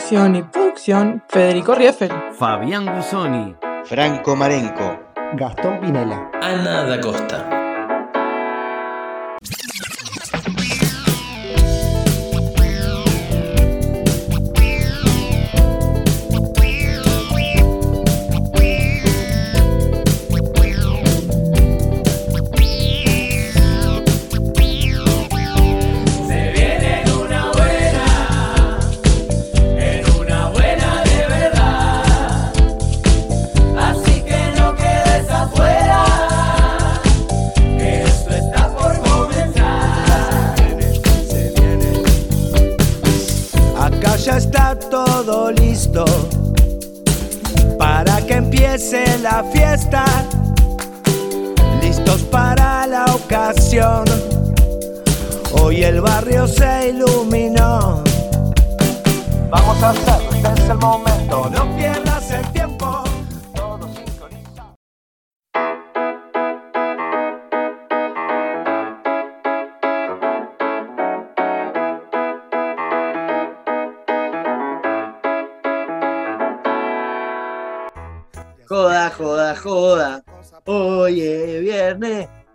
Conducción y producción, Federico Rieffel. Fabián Gusoni. Franco Marenco. Gastón Pinela. Ana da Costa.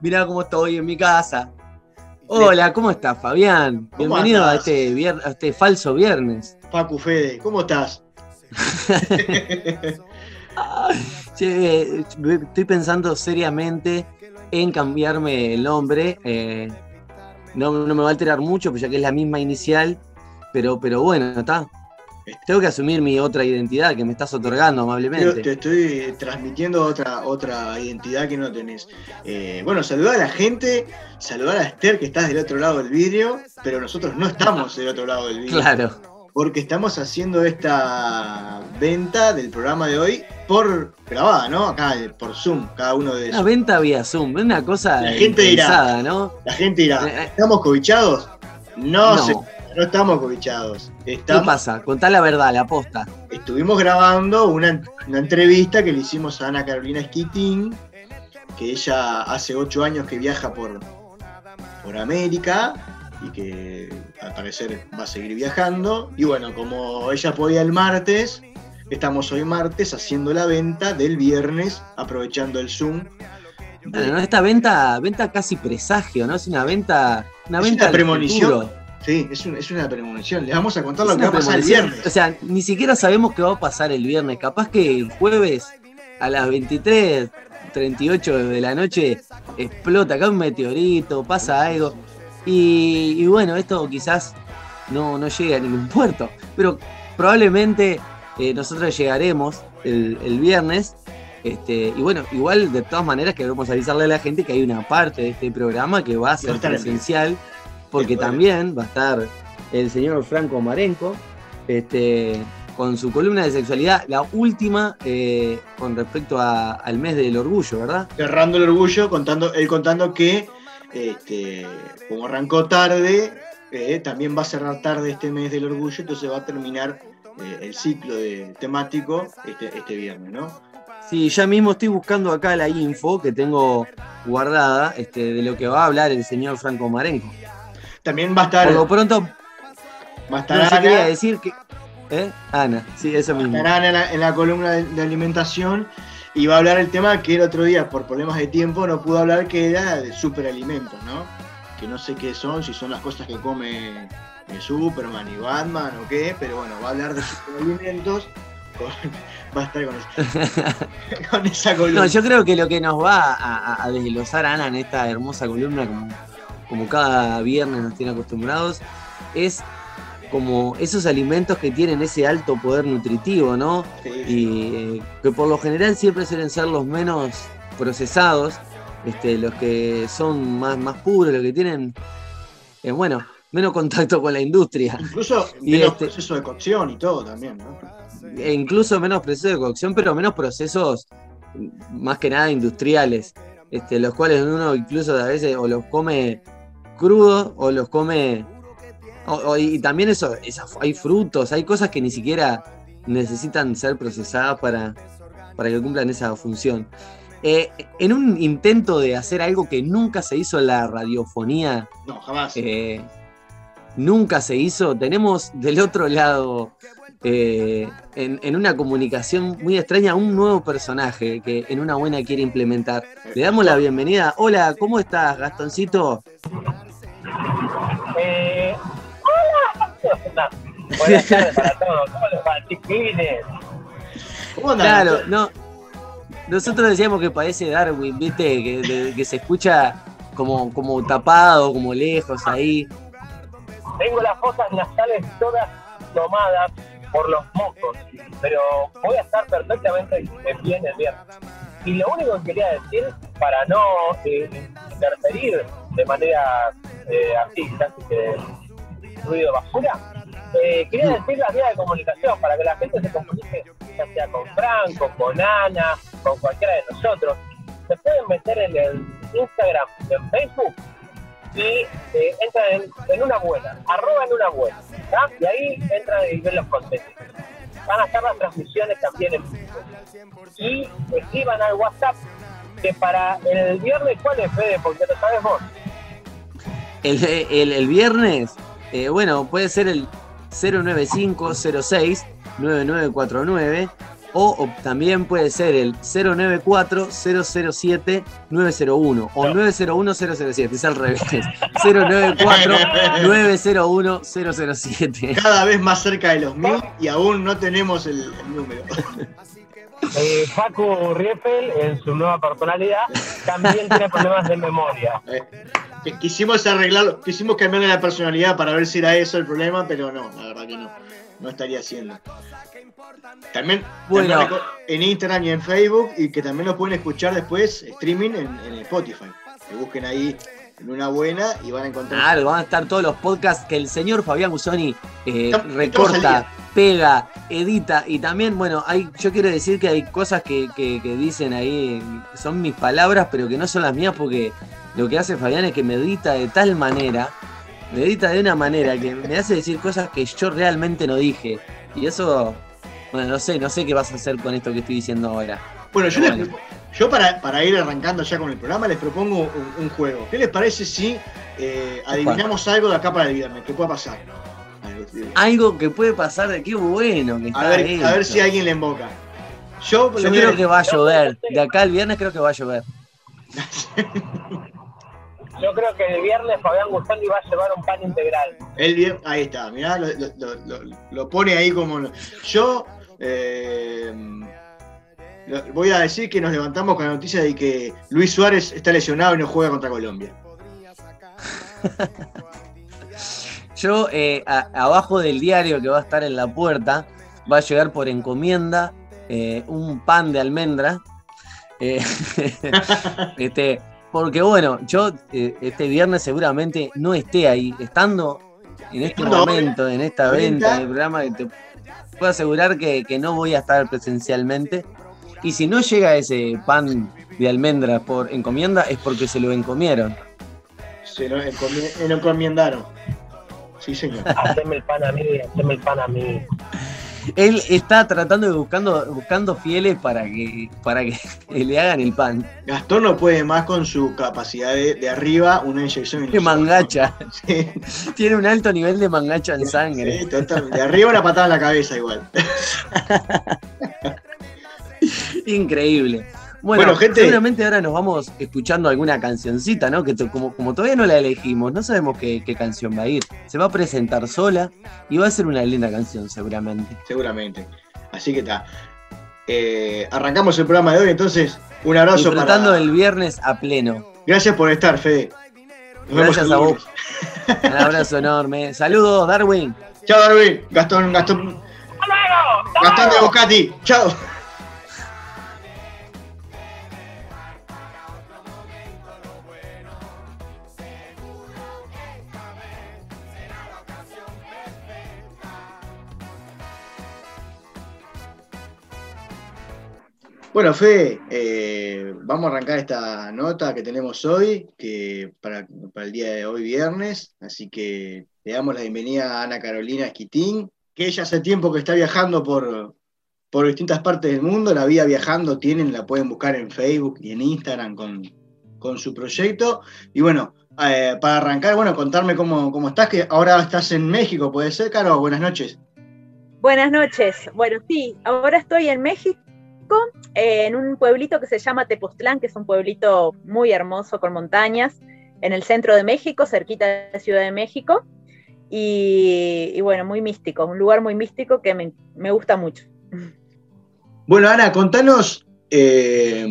Mirá cómo estoy en mi casa. Hola, ¿cómo estás, Fabián? ¿Cómo Bienvenido a este, vier- a este falso viernes. Facu Fede, ¿cómo estás? Che, eh, estoy pensando seriamente en cambiarme el nombre. eh, no, no me va a alterar mucho, pues ya que es la misma inicial. Pero, pero bueno, está. Tengo que asumir mi otra identidad que me estás otorgando Yo te amablemente. estoy transmitiendo otra, otra identidad que no tenés. Eh, bueno, saludar a la gente, saludar a Esther que estás del otro lado del vidrio, pero nosotros no estamos del otro lado del vidrio. Claro. Porque estamos haciendo esta venta del programa de hoy por grabada, ¿no? Acá eh, por Zoom, cada uno de Una venta vía Zoom, una cosa La gente dirá. ¿no? La gente dirá, Eh. ¿estamos cobichados? No, No. sé, no estamos cobichados. ¿Qué Estamos, pasa? Contá la verdad, la posta. estuvimos grabando una, una entrevista que le hicimos a Ana Carolina Esquitín, que ella hace ocho años que viaja por, por América y que al parecer va a seguir viajando. Y bueno, como ella podía el martes, estamos hoy martes haciendo la venta del viernes, aprovechando el Zoom. Esta venta, venta casi presagio, ¿no? Es una venta. Una Es venta una premonición. futuro. Sí, es, un- es una premonición. Les vamos a contar Es lo que va a pasar el viernes. O sea, ni siquiera sabemos qué va a pasar el viernes. Capaz que el jueves a las 23, 38 de la noche explota acá un meteorito, pasa algo. Y, y bueno, esto quizás no, no llegue a ningún puerto. Pero probablemente eh, nosotros llegaremos el, el viernes. Este, y bueno, igual de todas maneras queremos avisarle a la gente que hay una parte de este programa que va a ser presencial, porque también va a estar el señor Franco Marenco, este, con su columna de sexualidad, la última eh, con respecto a- al mes del orgullo, ¿verdad? cerrando el orgullo, contando, él contando que este, como arrancó tarde, eh, también va a cerrar tarde este mes del orgullo, entonces va a terminar eh, el ciclo de, temático este, este viernes, ¿no? Sí, ya mismo estoy buscando acá la info que tengo guardada este, de lo que va a hablar el señor Franco Marenco. También va a estar, Por lo pronto, va a estar no sé a Ana, decir que. ¿Eh? Ana, sí, eso mismo. estará Ana en, la, en la columna de, de alimentación y va a hablar el tema que el otro día, por problemas de tiempo, no pudo hablar, que era de superalimentos, ¿no? Que no sé qué son, si son las cosas que come eh, Superman y Batman o qué, pero bueno, va a hablar de superalimentos. con- va a estar con, esa- con esa columna. No, yo creo que lo que nos va a, a- a desglosar Ana en esta hermosa columna, como, como cada viernes nos tiene acostumbrados, es como esos alimentos que tienen ese alto poder nutritivo, ¿no? Sí, Y eh, que por lo general siempre suelen ser los menos procesados, este, los que son más, más puros, los que tienen, eh, bueno, menos contacto con la industria. Incluso Y menos este- proceso de cocción y todo también, ¿no? E incluso menos procesos de cocción, pero menos procesos mm, más que nada industriales, este, los cuales uno incluso a veces o los come crudos o los come... o- o- y también eso, esas- hay frutos, hay cosas que ni siquiera necesitan ser procesadas para, para que cumplan esa función. Eh, en un intento de hacer algo que nunca se hizo en la radiofonía, No, jamás. eh, nunca se hizo. Tenemos del otro lado, eh, en, en una comunicación muy extraña, un nuevo personaje que en una buena quiere implementar. Le damos la bienvenida. Hola, ¿cómo estás, Gastoncito? Eh, hola. Buenas tardes para todos. ¿Cómo les va, chiquilines? ¿Cómo? Claro, no. Nosotros decíamos que parece Darwin, ¿viste? Que, de- que se escucha como, como tapado, como lejos ahí. Tengo las fosas nasales todas tomadas por los mocos, pero voy a estar perfectamente bien el viernes. Y lo único que quería decir, para no eh, interferir de manera eh, así, casi que ruido basura, eh, quería decir las vías de comunicación para que la gente se comunique, ya sea con Franco, con Ana, con cualquiera de nosotros. Se pueden meter en el Instagram, en Facebook, y eh, entran en, una buena, arroba en una buena, y ahí entran y ven los contenidos. Van a estar las transmisiones también en vivo. Y escriban al WhatsApp que para el viernes, ¿cuál es, Fede? Porque lo sabes vos. El, el- el viernes, eh, bueno, puede ser el 09506-9949 o, o también puede ser el 094-007-901 o 901-007, es al revés. 094-901-007. Cada vez más cerca de los mil y aún no tenemos el, el número. Eh, Facu Rieffel, en su nueva personalidad, también tiene problemas de memoria. Eh, quisimos arreglarlo, quisimos cambiarle la personalidad para ver si era eso el problema, pero no, la verdad que no. No estaría haciendo. También, Bueno. también en Instagram y en Facebook, y que también lo pueden escuchar después streaming en, en Spotify. Que busquen ahí en una buena y van a encontrar. Claro, van a estar todos los podcasts que el señor Fabián Gusoni eh, recorta, pega, edita y también, bueno, hay, yo quiero decir que hay cosas que, que- que dicen ahí, son mis palabras, pero que no son las mías porque lo que hace Fabián es que me edita de tal manera, me edita de una manera que me hace decir cosas que yo realmente no dije. Y eso, bueno, no sé, no sé qué vas a hacer con esto que estoy diciendo ahora. Bueno, yo, les para, para ir arrancando ya con el programa les propongo un, un juego. ¿Qué les parece si eh, adivinamos algo de acá para el viernes? ¿Qué pueda pasar? Algo que puede pasar, de qué bueno que está A ver, a ver si alguien le emboca. Yo, Yo creo que va a llover. De acá al viernes creo que va a llover. Yo creo que el viernes Fabián Gustandi va a llevar un pan integral. El vier- ahí está, mirá, lo, lo- lo- lo- lo pone ahí como. Yo eh, voy a decir que nos levantamos con la noticia de que Luis Suárez está lesionado y no juega contra Colombia. Yo, eh, a- abajo del diario que va a estar en la puerta, va a llegar por encomienda eh, un pan de almendra. Eh, este, porque bueno, yo este viernes seguramente no esté ahí. Estando en este momento, en esta venta del programa, te puedo asegurar que, que no voy a estar presencialmente. Y si no llega ese pan de almendra por encomienda, es porque se lo encomieron. Se lo encomi- lo encomiendaron. Sí, señor. Haceme el pan a mí, haceme el pan a mí. Él está tratando de buscando, buscando fieles para que, para que le hagan el pan. Gastón no puede más con su capacidad de, de arriba, una inyección De mangacha. Sí, Tiene un alto nivel de mangacha en sangre. sí, totalmente. De arriba una patada en la cabeza igual. Increíble. Bueno, Bueno, gente. seguramente ahora nos vamos escuchando alguna cancioncita, ¿no? Que to- como, como todavía no la elegimos, no sabemos qué, qué canción va a ir. Se va a presentar sola y va a ser una linda canción, seguramente. Seguramente. Así que está. Eh, arrancamos el programa de hoy, entonces un abrazo Disfrutando para. del viernes a pleno. Gracias por estar, Fede. Nos Gracias a vos. Un abrazo enorme. Saludos, Darwin. Chao, Darwin. Gastón, Gastón. Gastón de Bocati. Chao. Bueno, Fe, eh, vamos a arrancar esta nota que tenemos hoy, que para, el día de hoy viernes, así que le damos la bienvenida a Ana Carolina Esquitín, que ella hace tiempo que está viajando por, por distintas partes del mundo, la vida viajando tienen, la pueden buscar en Facebook y en Instagram con, con su proyecto. Y bueno, eh, para arrancar, bueno, contarme cómo, cómo estás, que ahora estás en México, ¿puede ser, Caro? Buenas noches. Buenas noches. Bueno, sí, ahora estoy en México, eh, en un pueblito que se llama Tepoztlán, que es un pueblito muy hermoso con montañas, en el centro de México, cerquita de la Ciudad de México. Y, bueno, muy místico, un lugar muy místico que me, me gusta mucho. Bueno, Ana, contanos, eh,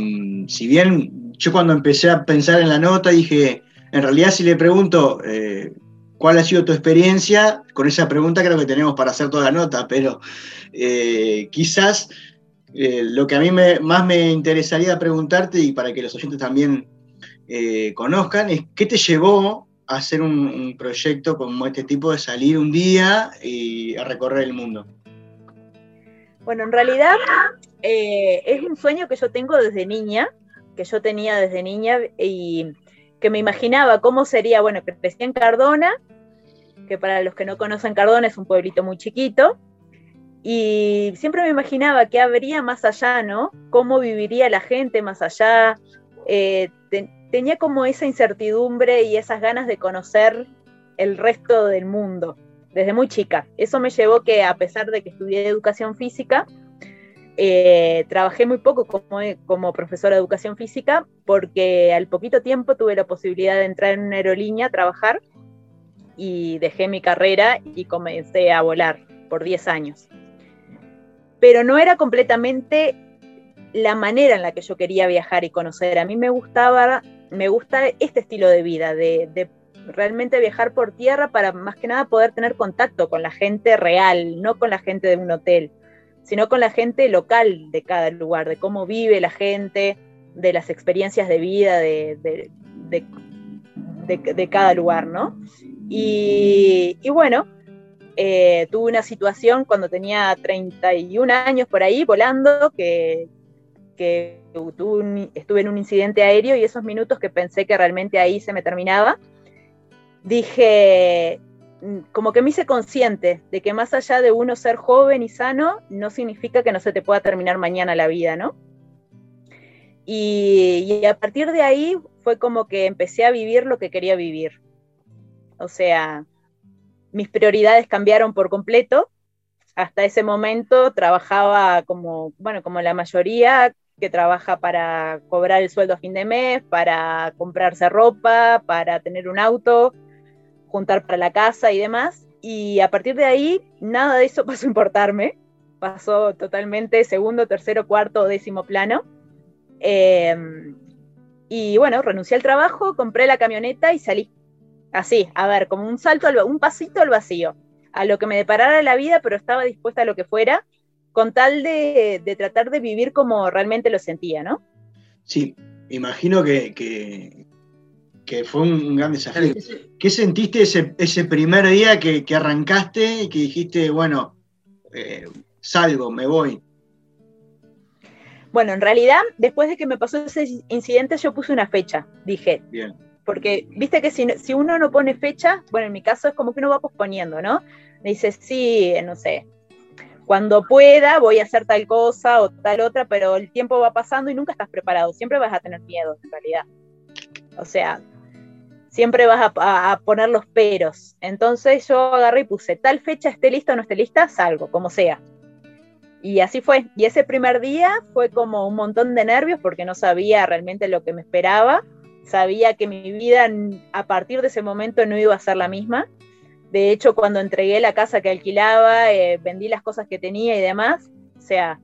si bien yo cuando empecé a pensar en la nota dije, en realidad si le pregunto eh, cuál ha sido tu experiencia, con esa pregunta creo que tenemos para hacer toda la nota, pero quizás eh, lo que a mí me- más me interesaría preguntarte y para que los oyentes también eh, conozcan es qué te llevó a hacer un, proyecto como este tipo de salir un día y a recorrer el mundo. Bueno, en realidad eh, es un sueño que yo tengo desde niña, que yo tenía desde niña y que me imaginaba cómo sería, bueno, que crecí en Cardona, que para los que no conocen Cardona es un pueblito muy chiquito, y siempre me imaginaba qué habría más allá, ¿no? Cómo viviría la gente más allá. Eh, te- tenía como esa incertidumbre y esas ganas de conocer el resto del mundo desde muy chica. Eso me llevó que a pesar de que estudié educación física, eh, trabajé muy poco como, como profesora de educación física porque al poquito tiempo tuve la posibilidad de entrar en una aerolínea a trabajar y dejé mi carrera y comencé a volar por 10 años. Pero no era completamente la manera en la que yo quería viajar y conocer. A mí me gustaba, me gusta este estilo de vida, de, realmente viajar por tierra para más que nada poder tener contacto con la gente real, no con la gente de un hotel, sino con la gente local de cada lugar, de cómo vive la gente, de las experiencias de vida de, de, de- de- de cada lugar, ¿no? Y, y bueno, eh, tuve una situación cuando tenía 31 años por ahí volando que, que un- estuve en un incidente aéreo y esos minutos que pensé que realmente ahí se me terminaba, dije, mm, como que me hice consciente de que más allá de uno ser joven y sano, no significa que no se te pueda terminar mañana la vida, ¿no? Y, y a partir de ahí fue como que empecé a vivir lo que quería vivir. O sea, mis prioridades cambiaron por completo. Hasta ese momento trabajaba como, bueno, como la mayoría que trabaja para cobrar el sueldo a fin de mes, para comprarse ropa, para tener un auto, juntar para la casa y demás. Y a partir de ahí, nada de eso pasó a importarme. Pasó totalmente segundo, tercero, cuarto, décimo plano. Eh, y bueno, renuncié al trabajo, compré la camioneta y salí. Así, a ver, como un salto, al, un pasito al vacío, a lo que me deparara la vida, pero estaba dispuesta a lo que fuera, con tal de, de tratar de vivir como realmente lo sentía, ¿no? Sí, imagino que, que, que fue un gran desafío. ¿Qué sentiste ese, ese primer día que, que arrancaste y que dijiste, bueno, eh, salgo, me voy? Bueno, en realidad, después de que me pasó ese incidente, yo puse una fecha, dije, Bien. Porque viste que si, si uno no pone fecha, bueno, en mi caso es como que uno va posponiendo, ¿no? Me dice, sí, no sé, cuando pueda voy a hacer tal cosa o tal otra, pero el tiempo va pasando y nunca estás preparado, siempre vas a tener miedo, en realidad. O sea, siempre vas a, a- a poner los peros. Entonces yo agarré y puse, tal fecha esté lista o no esté lista, salgo, como sea. Y así fue. Y ese primer día fue como un montón de nervios porque no sabía realmente lo que me esperaba. Sabía que mi vida a partir de ese momento no iba a ser la misma. De hecho, cuando entregué la casa que alquilaba, eh, vendí las cosas que tenía y demás, o sea,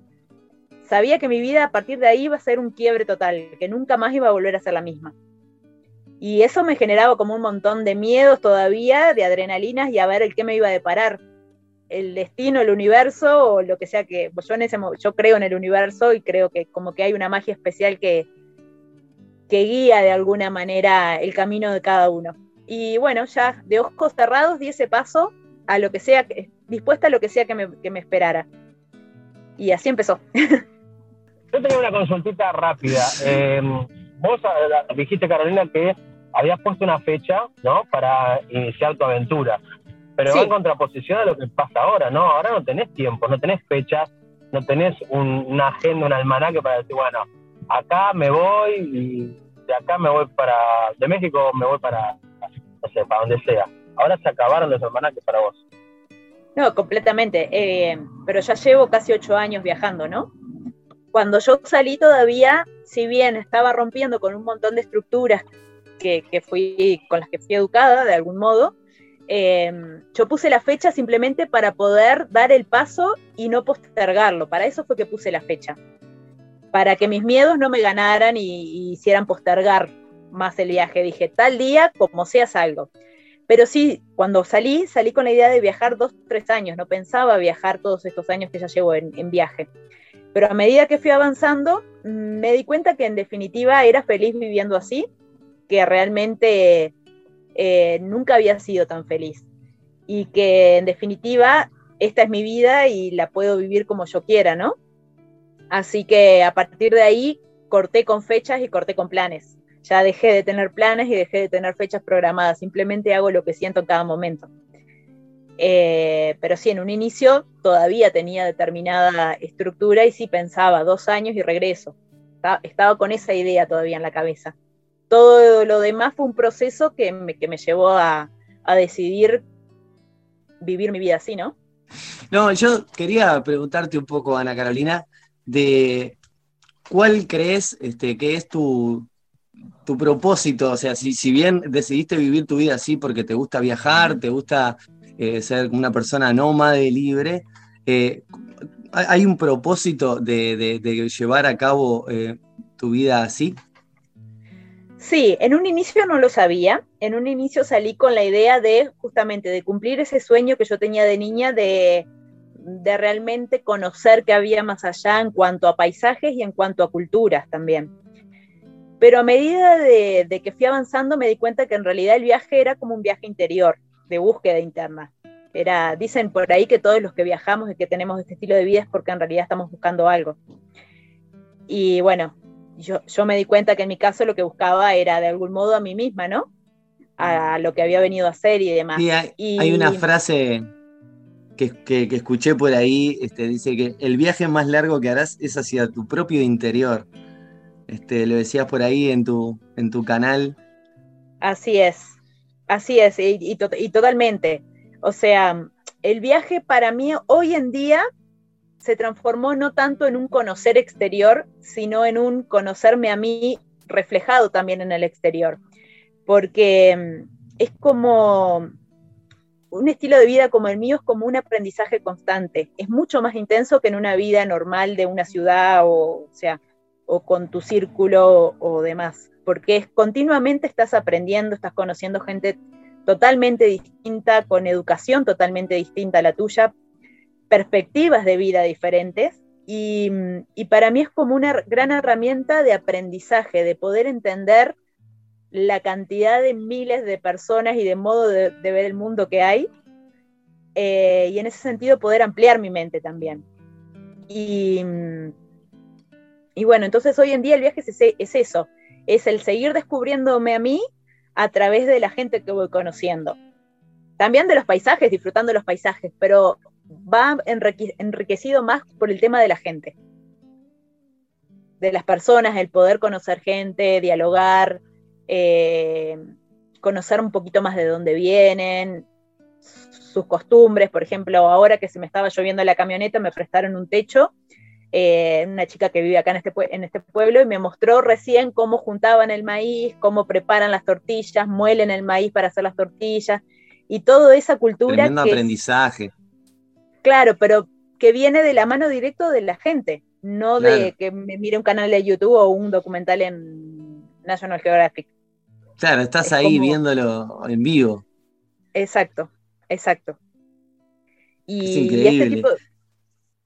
sabía que mi vida a partir de ahí iba a ser un quiebre total, que nunca más iba a volver a ser la misma. Y eso me generaba como un montón de miedos todavía, de adrenalinas y a ver el qué me iba a deparar el destino, el universo o lo que sea que yo en ese yo creo en el universo y creo que como que hay una magia especial que que guía de alguna manera el camino de cada uno. Y bueno, ya de ojos cerrados di ese paso a lo que sea, que- dispuesta a lo que sea que me, que me esperara. Y así empezó. Yo tenía una consultita rápida. Eh, vos eh, dijiste, Carolina, que habías puesto una fecha, ¿no? Para iniciar tu aventura. Pero Sí. va en contraposición a lo que pasa ahora, ¿no? Ahora no tenés tiempo, no tenés fechas, no tenés un- una agenda, un almanaque para decir, bueno, acá me voy y de acá me voy para, de México me voy para, no sé, para donde sea. Ahora se acabaron los almanaques para vos. No, completamente. eh, pero ya llevo casi ocho años viajando, ¿no? Cuando yo salí todavía, si bien estaba rompiendo con un montón de estructuras que, que fui, con las que fui educada de algún modo, eh, yo puse la fecha simplemente para poder dar el paso y no postergarlo. Para eso fue que puse la fecha. Para que mis miedos no me ganaran y, hicieran postergar más el viaje. Dije, tal día, como sea, salgo. Pero sí, cuando salí, salí con la idea de viajar dos, tres años. No pensaba viajar todos estos años que ya llevo en, en viaje. Pero a medida que fui avanzando, mm, me di cuenta que en definitiva era feliz viviendo así, que realmente eh, nunca había sido tan feliz. Y que en definitiva esta es mi vida y la puedo vivir como yo quiera, ¿no? Así que a partir de ahí corté con fechas y corté con planes. Ya dejé de tener planes y dejé de tener fechas programadas. Simplemente hago lo que siento en cada momento. Eh, pero sí, en un inicio todavía tenía determinada estructura y sí pensaba dos años y regreso. Estaba, estaba con esa idea todavía en la cabeza. Todo lo demás fue un proceso que me, que me llevó a, a decidir vivir mi vida así, ¿no? No, yo quería preguntarte un poco, Ana Carolina, de cuál crees este, que es tu, tu propósito. O sea, si, si bien decidiste vivir tu vida así porque te gusta viajar, te gusta eh, ser una persona nómade, libre, eh, ¿hay un propósito de, de- de llevar a cabo eh, tu vida así? Sí, en un inicio no lo sabía. En un inicio salí con la idea de justamente de cumplir ese sueño que yo tenía de niña de, de realmente conocer qué había más allá en cuanto a paisajes y en cuanto a culturas también. Pero a medida de, de que fui avanzando me di cuenta que en realidad el viaje era como un viaje interior, de búsqueda interna. Era, dicen por ahí que todos los que viajamos y que tenemos este estilo de vida es porque en realidad estamos buscando algo. Y bueno, yo, yo me di cuenta que en mi caso lo que buscaba era de algún modo a mí misma, ¿no? A lo que había venido a hacer y demás. Sí, hay, Y- hay una frase que, escuché por ahí, este, dice que el viaje más largo que harás es hacia tu propio interior. Este, lo decías por ahí en tu, en tu canal. Así es, así es, y, y y totalmente. O sea, el viaje para mí hoy en día se transformó no tanto en un conocer exterior, sino en un conocerme a mí reflejado también en el exterior. Porque mm, es como un estilo de vida como el mío, es como un aprendizaje constante. Es mucho más intenso que en una vida normal de una ciudad o, o sea, o con tu círculo o, demás, porque continuamente estás aprendiendo, estás conociendo gente totalmente distinta, con educación totalmente distinta a la tuya, perspectivas de vida diferentes, y para mí es como una gran herramienta de aprendizaje, de poder entender la cantidad de miles de personas y de modo de, ver el mundo que hay, eh, y en ese sentido poder ampliar mi mente también. Y, y bueno, entonces hoy en día el viaje es, es eso, es el seguir descubriéndome a mí a través de la gente que voy conociendo. También de los paisajes, disfrutando los paisajes, pero va enrique- enriquecido más por el tema de la gente, de las personas, el poder conocer gente, dialogar, eh, conocer un poquito más de dónde vienen, sus costumbres. Por ejemplo, ahora que se me estaba lloviendo la camioneta, me prestaron un techo eh, una chica que vive acá en este, en este pueblo y me mostró recién cómo juntaban el maíz, cómo preparan las tortillas, muelen el maíz para hacer las tortillas y toda esa cultura Tremendo que es- aprendizaje. claro, pero que viene de la mano directo de la gente, no de que me mire un canal de YouTube o un documental en National Geographic. Claro, estás Es ahí como- viéndolo en vivo. Exacto, exacto. Y, Es y este tipo,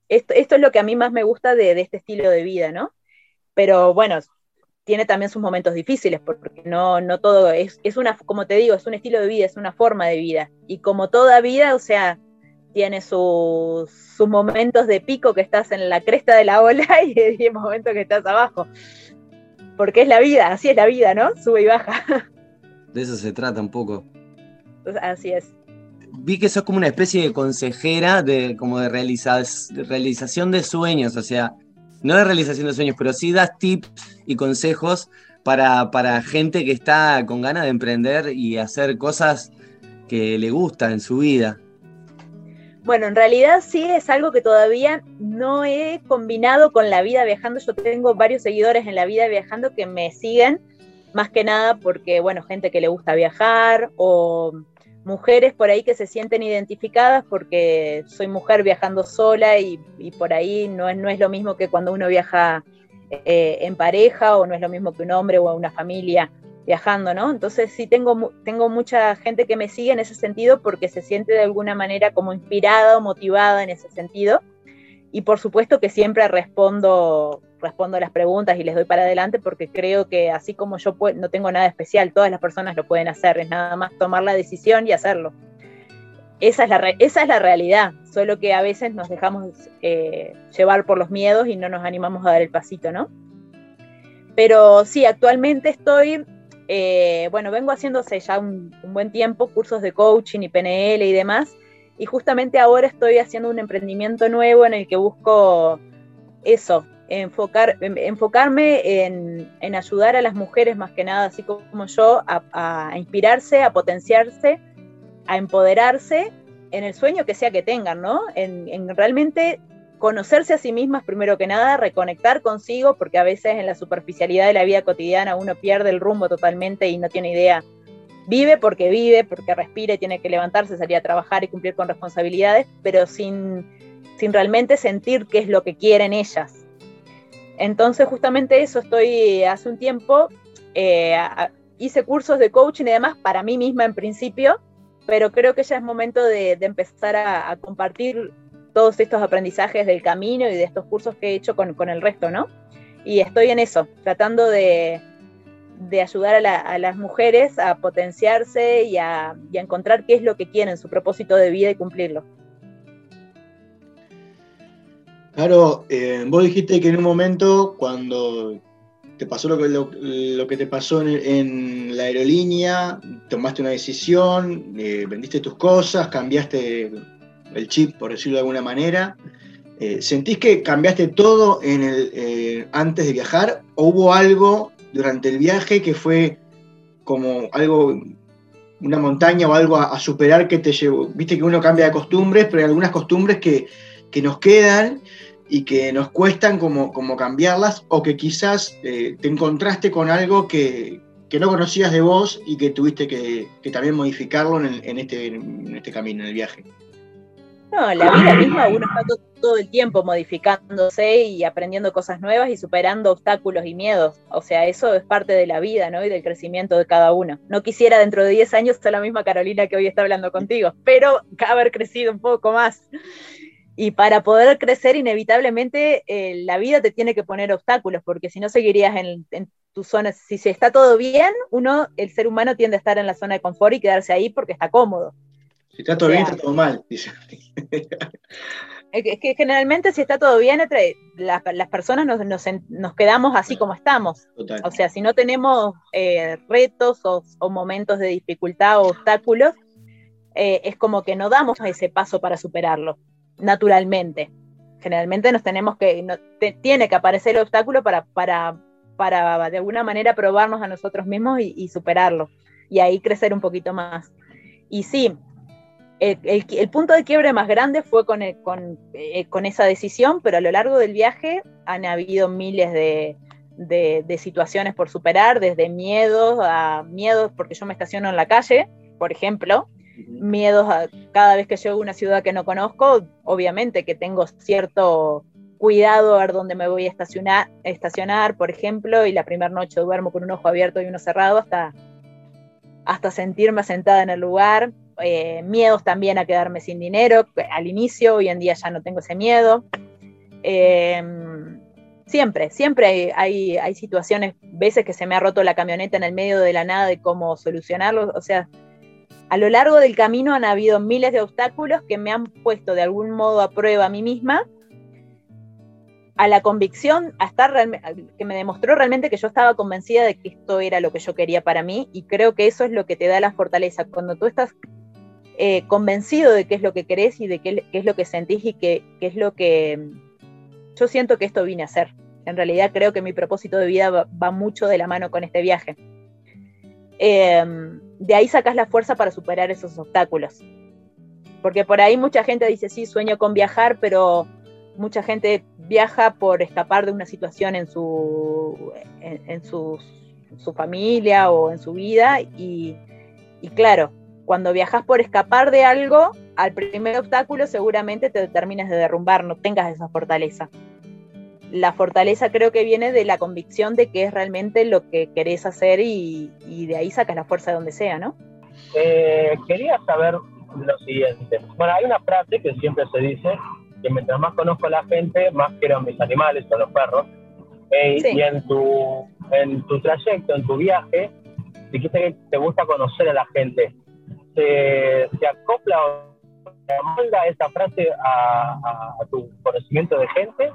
esto, esto es lo que a mí más me gusta de, de este estilo de vida, ¿no? Pero bueno, tiene también sus momentos difíciles, porque no, no todo es, es una, como te digo, es un estilo de vida, es una forma de vida. Y como toda vida, o sea, tiene sus, sus momentos de pico que estás en la cresta de la ola y hay momentos que estás abajo. Porque es la vida, así es la vida, ¿no? Sube y baja. De eso se trata un poco. Pues así es. Vi que sos como una especie de consejera de como de, realiza- de realización de sueños, o sea, no de realización de sueños, pero sí das tips y consejos para, para gente que está con ganas de emprender y hacer cosas que le gustan en su vida. Bueno, en realidad sí es algo que todavía no he combinado con la vida viajando. Yo tengo varios seguidores en la vida viajando que me siguen, más que nada porque, bueno, gente que le gusta viajar o mujeres por ahí que se sienten identificadas porque soy mujer viajando sola y, y por ahí no es, no es lo mismo que cuando uno viaja eh, en pareja o no es lo mismo que un hombre o una familia viajando, ¿no? Entonces sí tengo, tengo mucha gente que me sigue en ese sentido porque se siente de alguna manera como inspirada o motivada en ese sentido. Y por supuesto que siempre respondo, respondo las preguntas y les doy para adelante porque creo que así como yo no tengo nada especial, todas las personas lo pueden hacer, es nada más tomar la decisión y hacerlo. Esa es la, esa es la realidad, solo que a veces nos dejamos eh, llevar por los miedos y no nos animamos a dar el pasito, ¿no? Pero sí, actualmente estoy, eh, bueno, vengo haciendo hace ya un, buen tiempo cursos de coaching y PNL y demás, y justamente ahora estoy haciendo un emprendimiento nuevo en el que busco eso, enfocar, en- enfocarme en, en ayudar a las mujeres más que nada, así como yo, a, a inspirarse, a potenciarse, a empoderarse en el sueño que sea que tengan, ¿no? En, en realmente conocerse a sí mismas primero que nada, reconectar consigo, porque a veces en la superficialidad de la vida cotidiana uno pierde el rumbo totalmente y no tiene idea. Vive porque vive, porque respira y tiene que levantarse, salir a trabajar y cumplir con responsabilidades, pero sin, sin realmente sentir qué es lo que quieren ellas. Entonces, justamente eso estoy hace un tiempo, eh, hice cursos de coaching y demás para mí misma en principio, pero creo que ya es momento de, de empezar a compartir todos estos aprendizajes del camino y de estos cursos que he hecho con, con el resto, ¿no? Y estoy en eso, tratando de, de ayudar a, la- a las mujeres a potenciarse y a, a encontrar qué es lo que quieren, su propósito de vida y cumplirlo. Claro, eh, vos dijiste que en un momento cuando te pasó lo que, lo, que te pasó en, en la aerolínea, tomaste una decisión, eh, vendiste tus cosas, cambiaste el chip, por decirlo de alguna manera. Eh, ¿Sentís que cambiaste todo eh, antes de viajar o hubo algo durante el viaje que fue como algo, una montaña o algo a, superar que te llevó? Viste que uno cambia de costumbres, pero hay algunas costumbres que, que nos quedan y que nos cuestan como, como cambiarlas o que quizás eh, te encontraste con algo que, no conocías de vos y que tuviste que, que también modificarlo en este, en este camino, en el viaje. No, la vida misma uno está to- todo el tiempo modificándose y aprendiendo cosas nuevas y superando obstáculos y miedos. O sea, eso es parte de la vida, ¿no? Y del crecimiento de cada uno. No quisiera dentro de 10 años ser la misma Carolina que hoy está hablando contigo, pero haber crecido un poco más. Y para poder crecer, inevitablemente, eh, la vida te tiene que poner obstáculos, porque si no seguirías en, en tu zona. Si se está todo bien, uno, el ser humano tiende a estar en la zona de confort y quedarse ahí porque está cómodo. Si está todo O sea, bien, está todo mal, dice. Es que, generalmente si está todo bien, las, las personas nos, nos, nos quedamos así como estamos. Total. O sea, si no tenemos eh, retos o, o momentos de dificultad o obstáculos, eh, es como que no damos ese paso para superarlo, naturalmente. Generalmente nos tenemos que, no- te- tiene que aparecer el obstáculo para, para, para de alguna manera probarnos a nosotros mismos y, y superarlo. Y ahí crecer un poquito más. Y sí, el, el- el punto de quiebre más grande fue con, el- con, eh, con esa decisión, pero a lo largo del viaje han habido miles de, de- de situaciones por superar, desde miedos a miedos porque yo me estaciono en la calle, por ejemplo, miedos a cada vez que llego a una ciudad que no conozco, obviamente que tengo cierto cuidado a ver dónde me voy a estacionar, estacionar, por ejemplo, y la primera noche duermo con un ojo abierto y uno cerrado hasta, hasta sentirme sentada en el lugar. Eh, miedos también a quedarme sin dinero al inicio, hoy en día ya no tengo ese miedo. Eh, siempre, siempre hay, hay, situaciones, veces que se me ha roto la camioneta en el medio de la nada de cómo solucionarlo, o sea, a lo largo del camino han habido miles de obstáculos que me han puesto de algún modo a prueba a mí misma, a la convicción, a estar que me demostró realmente que yo estaba convencida de que esto era lo que yo quería para mí y creo que eso es lo que te da la fortaleza. Cuando tú estás eh, convencido de qué es lo que querés y de qué, es lo que sentís y qué, es lo que yo siento que esto vine a hacer. En realidad creo que mi propósito de vida va, mucho de la mano con este viaje. Em, de ahí sacas la fuerza para superar esos obstáculos. Porque por ahí mucha gente dice, sí, sueño con viajar, pero mucha gente viaja por escapar de una situación en su, en, su, familia o en su vida. Y claro, cuando viajas por escapar de algo, al primer obstáculo seguramente te terminas de derrumbar, no tengas esa fortaleza. La fortaleza creo que viene de la convicción de que es realmente lo que querés hacer y, de ahí sacas la fuerza de donde sea, ¿no? Eh, quería saber lo siguiente. Bueno, hay una frase que siempre se dice, que mientras más conozco a la gente, más quiero a mis animales, a los perros. Eh, y en tu, en tu trayecto, en tu viaje, dijiste que te gusta conocer a la gente se, se acopla o se amolda esa frase a, tu conocimiento de gente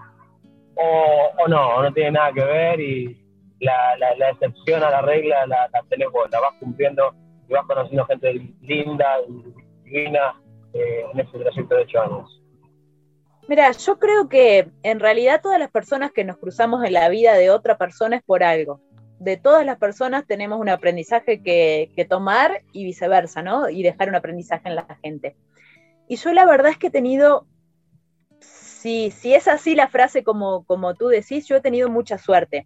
o, o, no, no tiene nada que ver y la, la, excepción a la regla la, la tenés vos, la vas cumpliendo y vas conociendo gente linda y divina eh, en ese trayecto de ocho años. Mira, yo creo que en realidad todas las personas que nos cruzamos en la vida de otra persona es por algo de todas las personas tenemos un aprendizaje que, tomar y viceversa, ¿no? Y dejar un aprendizaje en la gente. Y yo la verdad es que he tenido, si, si es así la frase como, como tú decís, yo he tenido mucha suerte.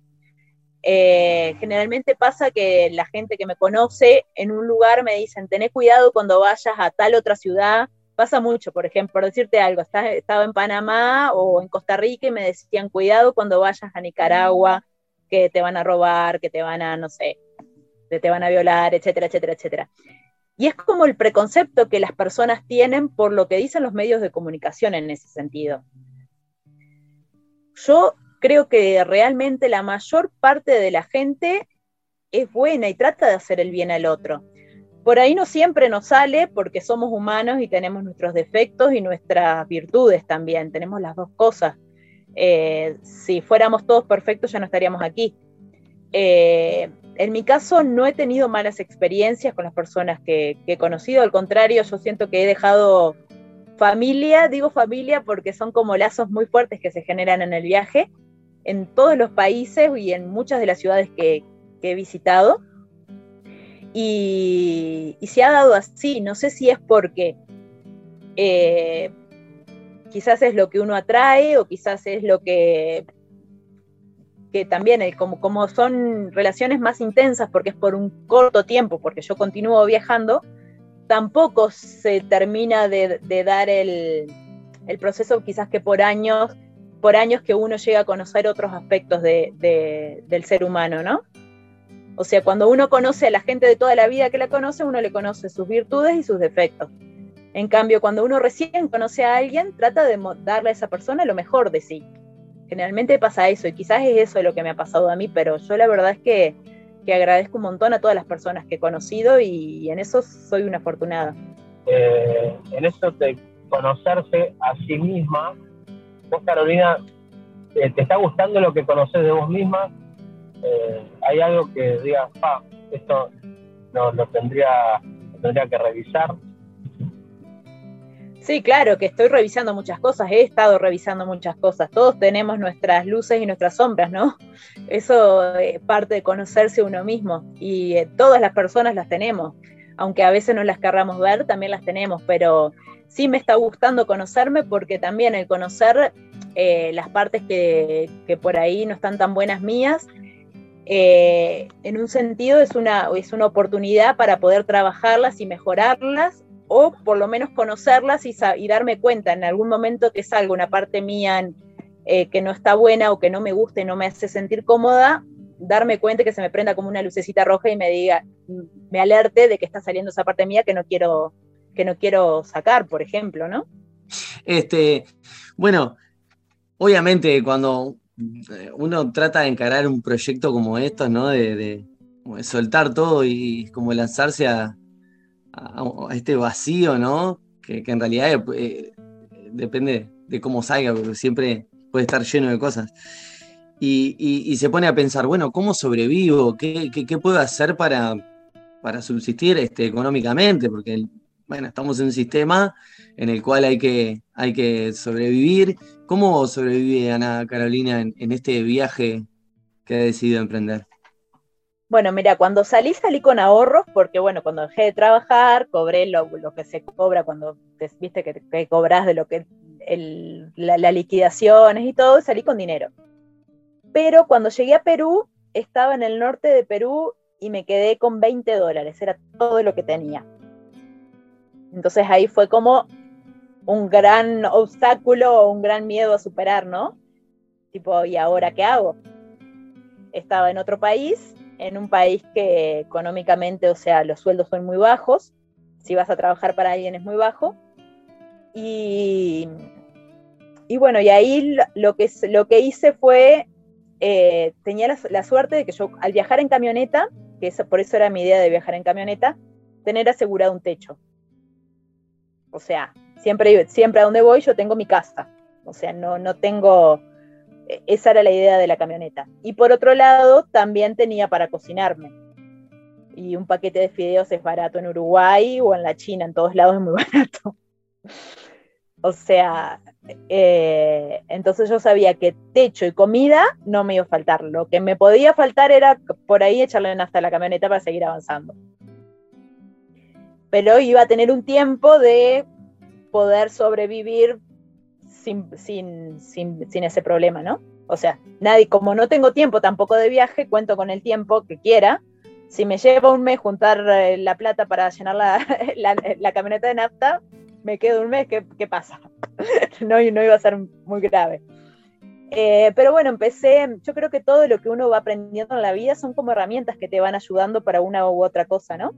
Eh, generalmente pasa que la gente que me conoce en un lugar me dicen, tené cuidado cuando vayas a tal otra ciudad. Pasa mucho, por ejemplo, por decirte algo, estaba en Panamá o en Costa Rica y me decían, cuidado cuando vayas a Nicaragua que te van a robar, que te van a, no sé, que te van a violar, etcétera, etcétera, etcétera. Y es como el preconcepto que las personas tienen por lo que dicen los medios de comunicación en ese sentido. Yo creo que realmente la mayor parte de la gente es buena y trata de hacer el bien al otro. Por ahí no siempre nos sale porque somos humanos y tenemos nuestros defectos y nuestras virtudes también, tenemos las dos cosas. Eh, si fuéramos todos perfectos ya no estaríamos aquí. Eh, en mi caso no he tenido malas experiencias con las personas que, he conocido, al contrario, yo siento que he dejado familia, digo familia porque son como lazos muy fuertes que se generan en el viaje, en todos los países y en muchas de las ciudades que, he visitado. Y, se ha dado así, no sé si es porque eh, quizás es lo que uno atrae o quizás es lo que, que también, eh, como, como son relaciones más intensas porque es por un corto tiempo, porque yo continúo viajando, tampoco se termina de, dar el, proceso quizás que por años, por años que uno llega a conocer otros aspectos del ser humano, ¿no? O sea, cuando uno conoce a la gente de toda la vida que la conoce, uno le conoce sus virtudes y sus defectos. En cambio, cuando uno recién conoce a alguien, trata de darle a esa persona lo mejor de sí. Generalmente pasa eso, y quizás es eso lo que me ha pasado a mí, pero yo la verdad es que, agradezco un montón a todas las personas que he conocido y, en eso soy una afortunada. Eh, en eso de conocerse a sí misma, vos Carolina, eh, ¿te está gustando lo que conoces de vos misma? Eh, ¿Hay algo que digas, pa, esto no, lo, tendría, lo tendría que revisar? Sí, claro, que estoy revisando muchas cosas, he estado revisando muchas cosas. Todos tenemos nuestras luces y nuestras sombras, ¿no? Eso es parte de conocerse uno mismo y eh, todas las personas las tenemos. Aunque a veces no las querramos ver, también las tenemos, pero sí me está gustando conocerme porque también el conocer eh, las partes que, por ahí no están tan buenas mías, eh, en un sentido es una, es una oportunidad para poder trabajarlas y mejorarlas o por lo menos conocerlas y, darme cuenta en algún momento que salga una parte mía eh, que no está buena o que no me gusta y no me hace sentir cómoda, darme cuenta que se me prenda como una lucecita roja y me diga, me alerte de que está saliendo esa parte mía que no quiero, que no quiero sacar, por ejemplo, ¿no? Este, bueno, obviamente cuando eh, uno trata de encarar un proyecto como estos, ¿no? De soltar todo y como lanzarse a, a- este vacío, ¿no? Que, en realidad eh, depende de cómo salga, porque siempre puede estar lleno de cosas. Y, se pone a pensar, bueno, ¿cómo sobrevivo? ¿Qué, puedo hacer para, para subsistir este, económicamente? Porque, bueno, estamos en un sistema en el cual hay que, hay que sobrevivir. ¿Cómo sobrevive Ana Carolina en este viaje que ha decidido emprender? Bueno, mira, cuando salí, salí con ahorros, porque bueno, cuando dejé de trabajar, cobré lo, lo que se cobra cuando, te- viste, que, cobras de lo que, el, la, la liquidaciones y todo, salí con dinero. Pero cuando llegué a Perú, estaba en el norte de Perú y me quedé con 20 dólares, era todo lo que tenía. Entonces ahí fue como un gran obstáculo un gran miedo a superar, ¿no? Tipo, ¿y ahora qué hago? Estaba en otro país, en un país que económicamente, o sea, los sueldos son muy bajos, si vas a trabajar para alguien es muy bajo, y, y bueno, y ahí lo- que, lo que hice fue, eh, tenía la, suerte de que yo al viajar en camioneta, que por eso era mi idea de viajar en camioneta, tener asegurado un techo. O sea, siempre, siempre a donde voy yo tengo mi casa. O sea, no, no tengo... e- Esa era la idea de la camioneta. Y por otro lado, también tenía para cocinarme. Y un paquete de fideos es barato en Uruguay o en la China, en todos lados es muy barato. O sea, eh, entonces yo sabía que techo y comida no me iba a faltar. Lo que me podía faltar era por ahí echarle nafta a la camioneta para seguir avanzando. Pero iba a tener un tiempo de poder sobrevivir sin, sin, sin, sin ese problema, ¿no? O sea, nadie, como no tengo tiempo tampoco de viaje, cuento con el tiempo que quiera. Si me lleva un mes juntar eh, la plata para llenar la, la, camioneta de nafta, me quedo un mes, ¿qué, qué pasa? no, no iba a ser muy grave. Eh, pero bueno, empecé, yo creo que todo lo que uno va aprendiendo en la vida son como herramientas que te van ayudando para una u otra cosa, ¿no?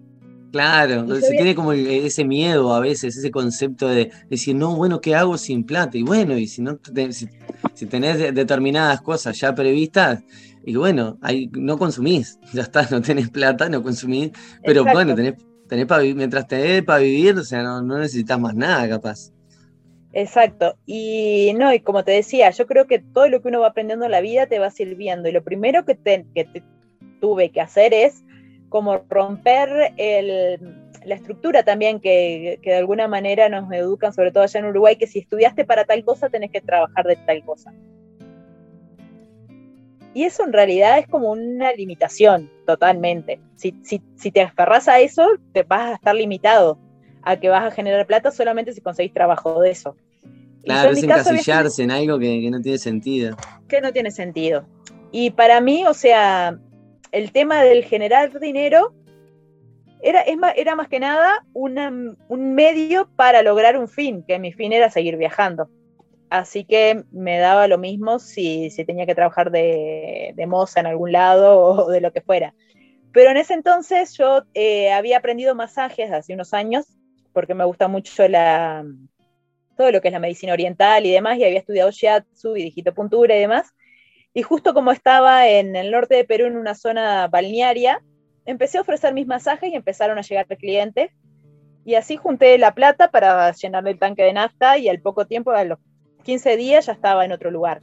Claro, se tiene como el- ese miedo a veces, ese concepto de decir, no, bueno, ¿qué hago sin plata? Y bueno, y si no te- si, si tenés de- determinadas cosas ya previstas, y bueno, ahí no consumís, ya está, no tenés plata, no consumís, pero Exacto. bueno, tenés, tenés para vivir, mientras tenés para vivir, o sea, no, no necesitas más nada, capaz. Exacto. Y no, y como te decía, yo creo que todo lo que uno va aprendiendo en la vida te va sirviendo. Y lo primero que, te- que te- tuve que hacer es como romper el- la estructura también que, que de alguna manera nos educan, sobre todo allá en Uruguay, que si estudiaste para tal cosa tenés que trabajar de tal cosa. Y eso en realidad es como una limitación totalmente. Si, si, si te aferras a eso, te vas a estar limitado a que vas a generar plata solamente si conseguís trabajo de eso. Claro, es había encasillarse en algo que, que no tiene sentido. que no tiene sentido. Y para mí, o sea, el tema del generar dinero era, más, que nada un medio para lograr un fin, que mi fin era seguir viajando. Así que me daba lo mismo si, si tenía que trabajar de, de moza en algún lado o de lo que fuera. Pero en ese entonces yo eh, había aprendido masajes hace unos años, porque me gusta mucho la, todo lo que es la medicina oriental y demás, y había estudiado shiatsu y digitopuntura y demás. Y justo como estaba en el norte de Perú, en una zona balnearia, empecé a ofrecer mis masajes y empezaron a llegar clientes. Y así junté la plata para llenarle el tanque de nafta y al poco tiempo, a los 15 días, ya estaba en otro lugar.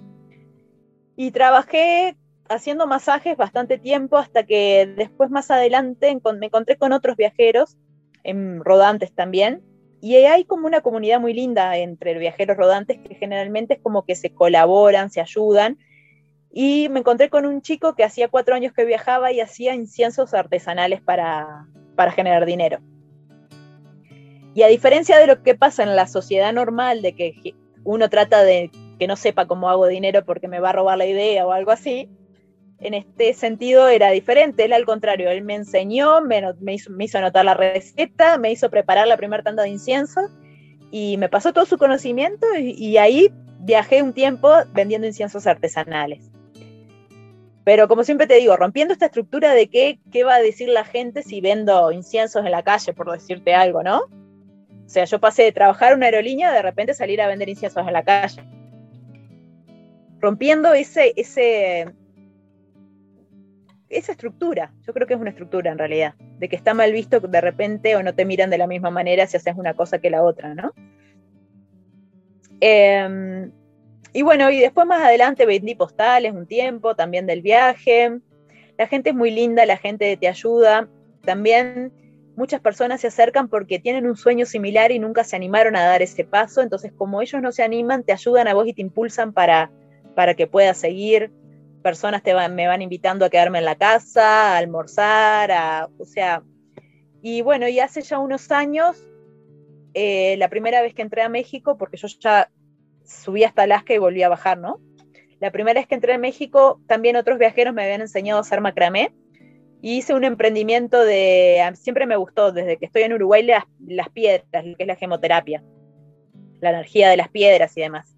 Y trabajé haciendo masajes bastante tiempo hasta que después más adelante me encontré con otros viajeros, en rodantes también, y hay como una comunidad muy linda entre viajeros rodantes que generalmente es como que se colaboran, se ayudan. Y me encontré con un chico que hacía cuatro años que viajaba y hacía inciensos artesanales para, para generar dinero. Y a diferencia de lo que pasa en la sociedad normal, de que uno trata de que no sepa cómo hago dinero porque me va a robar la idea o algo así, en este sentido era diferente. Él al contrario, él me enseñó, me, me hizo, me anotar la receta, me hizo preparar la primera tanda de incienso y me pasó todo su conocimiento y, y ahí viajé un tiempo vendiendo inciensos artesanales. Pero como siempre te digo, rompiendo esta estructura de qué, qué va a decir la gente si vendo inciensos en la calle, por decirte algo, ¿no? O sea, yo pasé de trabajar en una aerolínea a de repente salir a vender inciensos en la calle. Rompiendo ese, ese, esa estructura, yo creo que es una estructura en realidad, de que está mal visto de repente o no te miran de la misma manera si haces una cosa que la otra, ¿no? Eh, y bueno, y después más adelante vendí postales un tiempo, también del viaje. La gente es muy linda, la gente te ayuda. También muchas personas se acercan porque tienen un sueño similar y nunca se animaron a dar ese paso. Entonces, como ellos no se animan, te ayudan a vos y te impulsan para, para que puedas seguir. Personas te me van invitando a quedarme en la casa, a almorzar, a, o sea, y bueno, y hace ya unos años, eh, la primera vez que entré a México, porque yo ya subí hasta Alaska y volví a bajar, ¿no? La primera vez que entré a México, también otros viajeros me habían enseñado a hacer macramé y hice un emprendimiento de, siempre me gustó, desde que estoy en Uruguay, las, las piedras, que es la gemoterapia, la energía de las piedras y demás.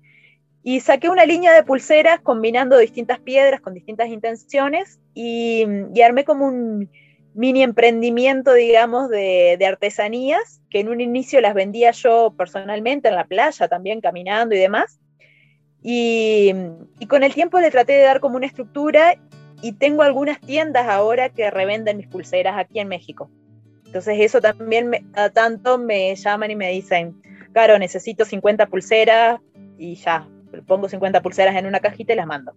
Y saqué una línea de pulseras combinando distintas piedras con distintas intenciones y, y armé como un mini emprendimiento, digamos, de, artesanías, que en un inicio las vendía yo personalmente en la playa, también caminando y demás. Y, y, con el tiempo le traté de dar como una estructura y tengo algunas tiendas ahora que revenden mis pulseras aquí en México. Entonces eso también me, a tanto me llaman y me dicen, claro, necesito 50 pulseras y ya, pongo 50 pulseras en una cajita y las mando.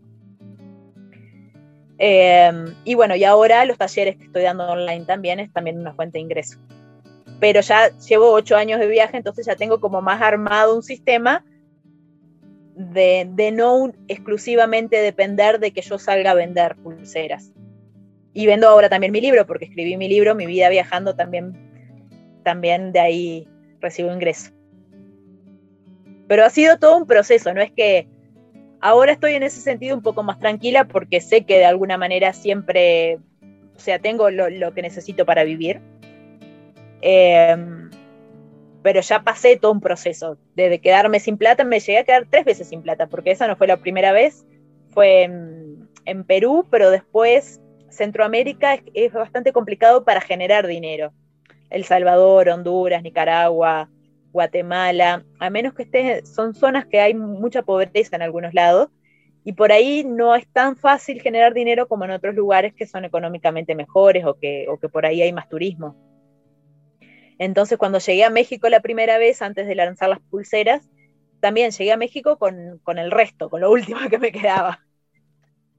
Eh, y bueno, y ahora los talleres que estoy dando online también es también una fuente de ingreso. Pero ya llevo ocho años de viaje, entonces ya tengo como más armado un sistema de, de no exclusivamente depender de que yo salga a vender pulseras. Y vendo ahora también mi libro, porque escribí mi libro, mi vida viajando también, también de ahí recibo ingreso. Pero ha sido todo un proceso, no es que Ahora estoy en ese sentido un poco más tranquila porque sé que de alguna manera siempre, o sea, tengo lo, que necesito para vivir. Eh, pero ya pasé todo un proceso. Desde quedarme sin plata, me llegué a quedar tres veces sin plata, porque esa no fue la primera vez, fue en, Perú, pero después Centroamérica es bastante complicado para generar dinero. El Salvador, Honduras, Nicaragua, Guatemala, a menos que estés, son zonas que hay mucha pobreza en algunos lados, y por ahí no es tan fácil generar dinero como en otros lugares que son económicamente mejores o que, o que por ahí hay más turismo. Entonces, cuando llegué a México la primera vez, antes de lanzar las pulseras, también llegué a México con, con el resto, con lo último que me quedaba.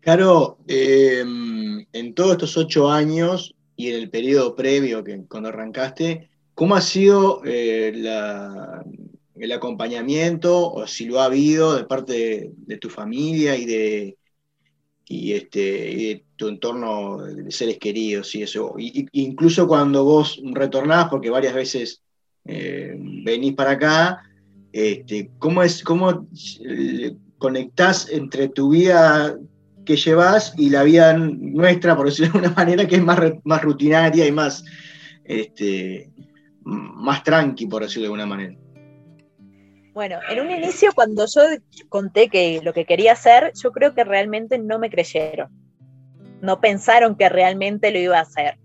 Caro, eh, en todos estos ocho años y en el periodo previo que cuando arrancaste, ¿Cómo ha sido eh, el acompañamiento, o si lo ha habido, de parte de, tu familia y de, y, este, tu entorno de seres queridos y eso? Y, incluso cuando vos retornás, porque varias veces eh, venís para acá, este, ¿cómo, es, ¿cómo conectás entre tu vida que llevas y la vida nuestra, por decirlo de alguna manera, que es más, más rutinaria y más... Este, más tranqui, por decirlo de alguna manera. Bueno, en un inicio cuando yo conté que lo que quería hacer, yo creo que realmente no me creyeron. No pensaron que realmente lo iba a hacer.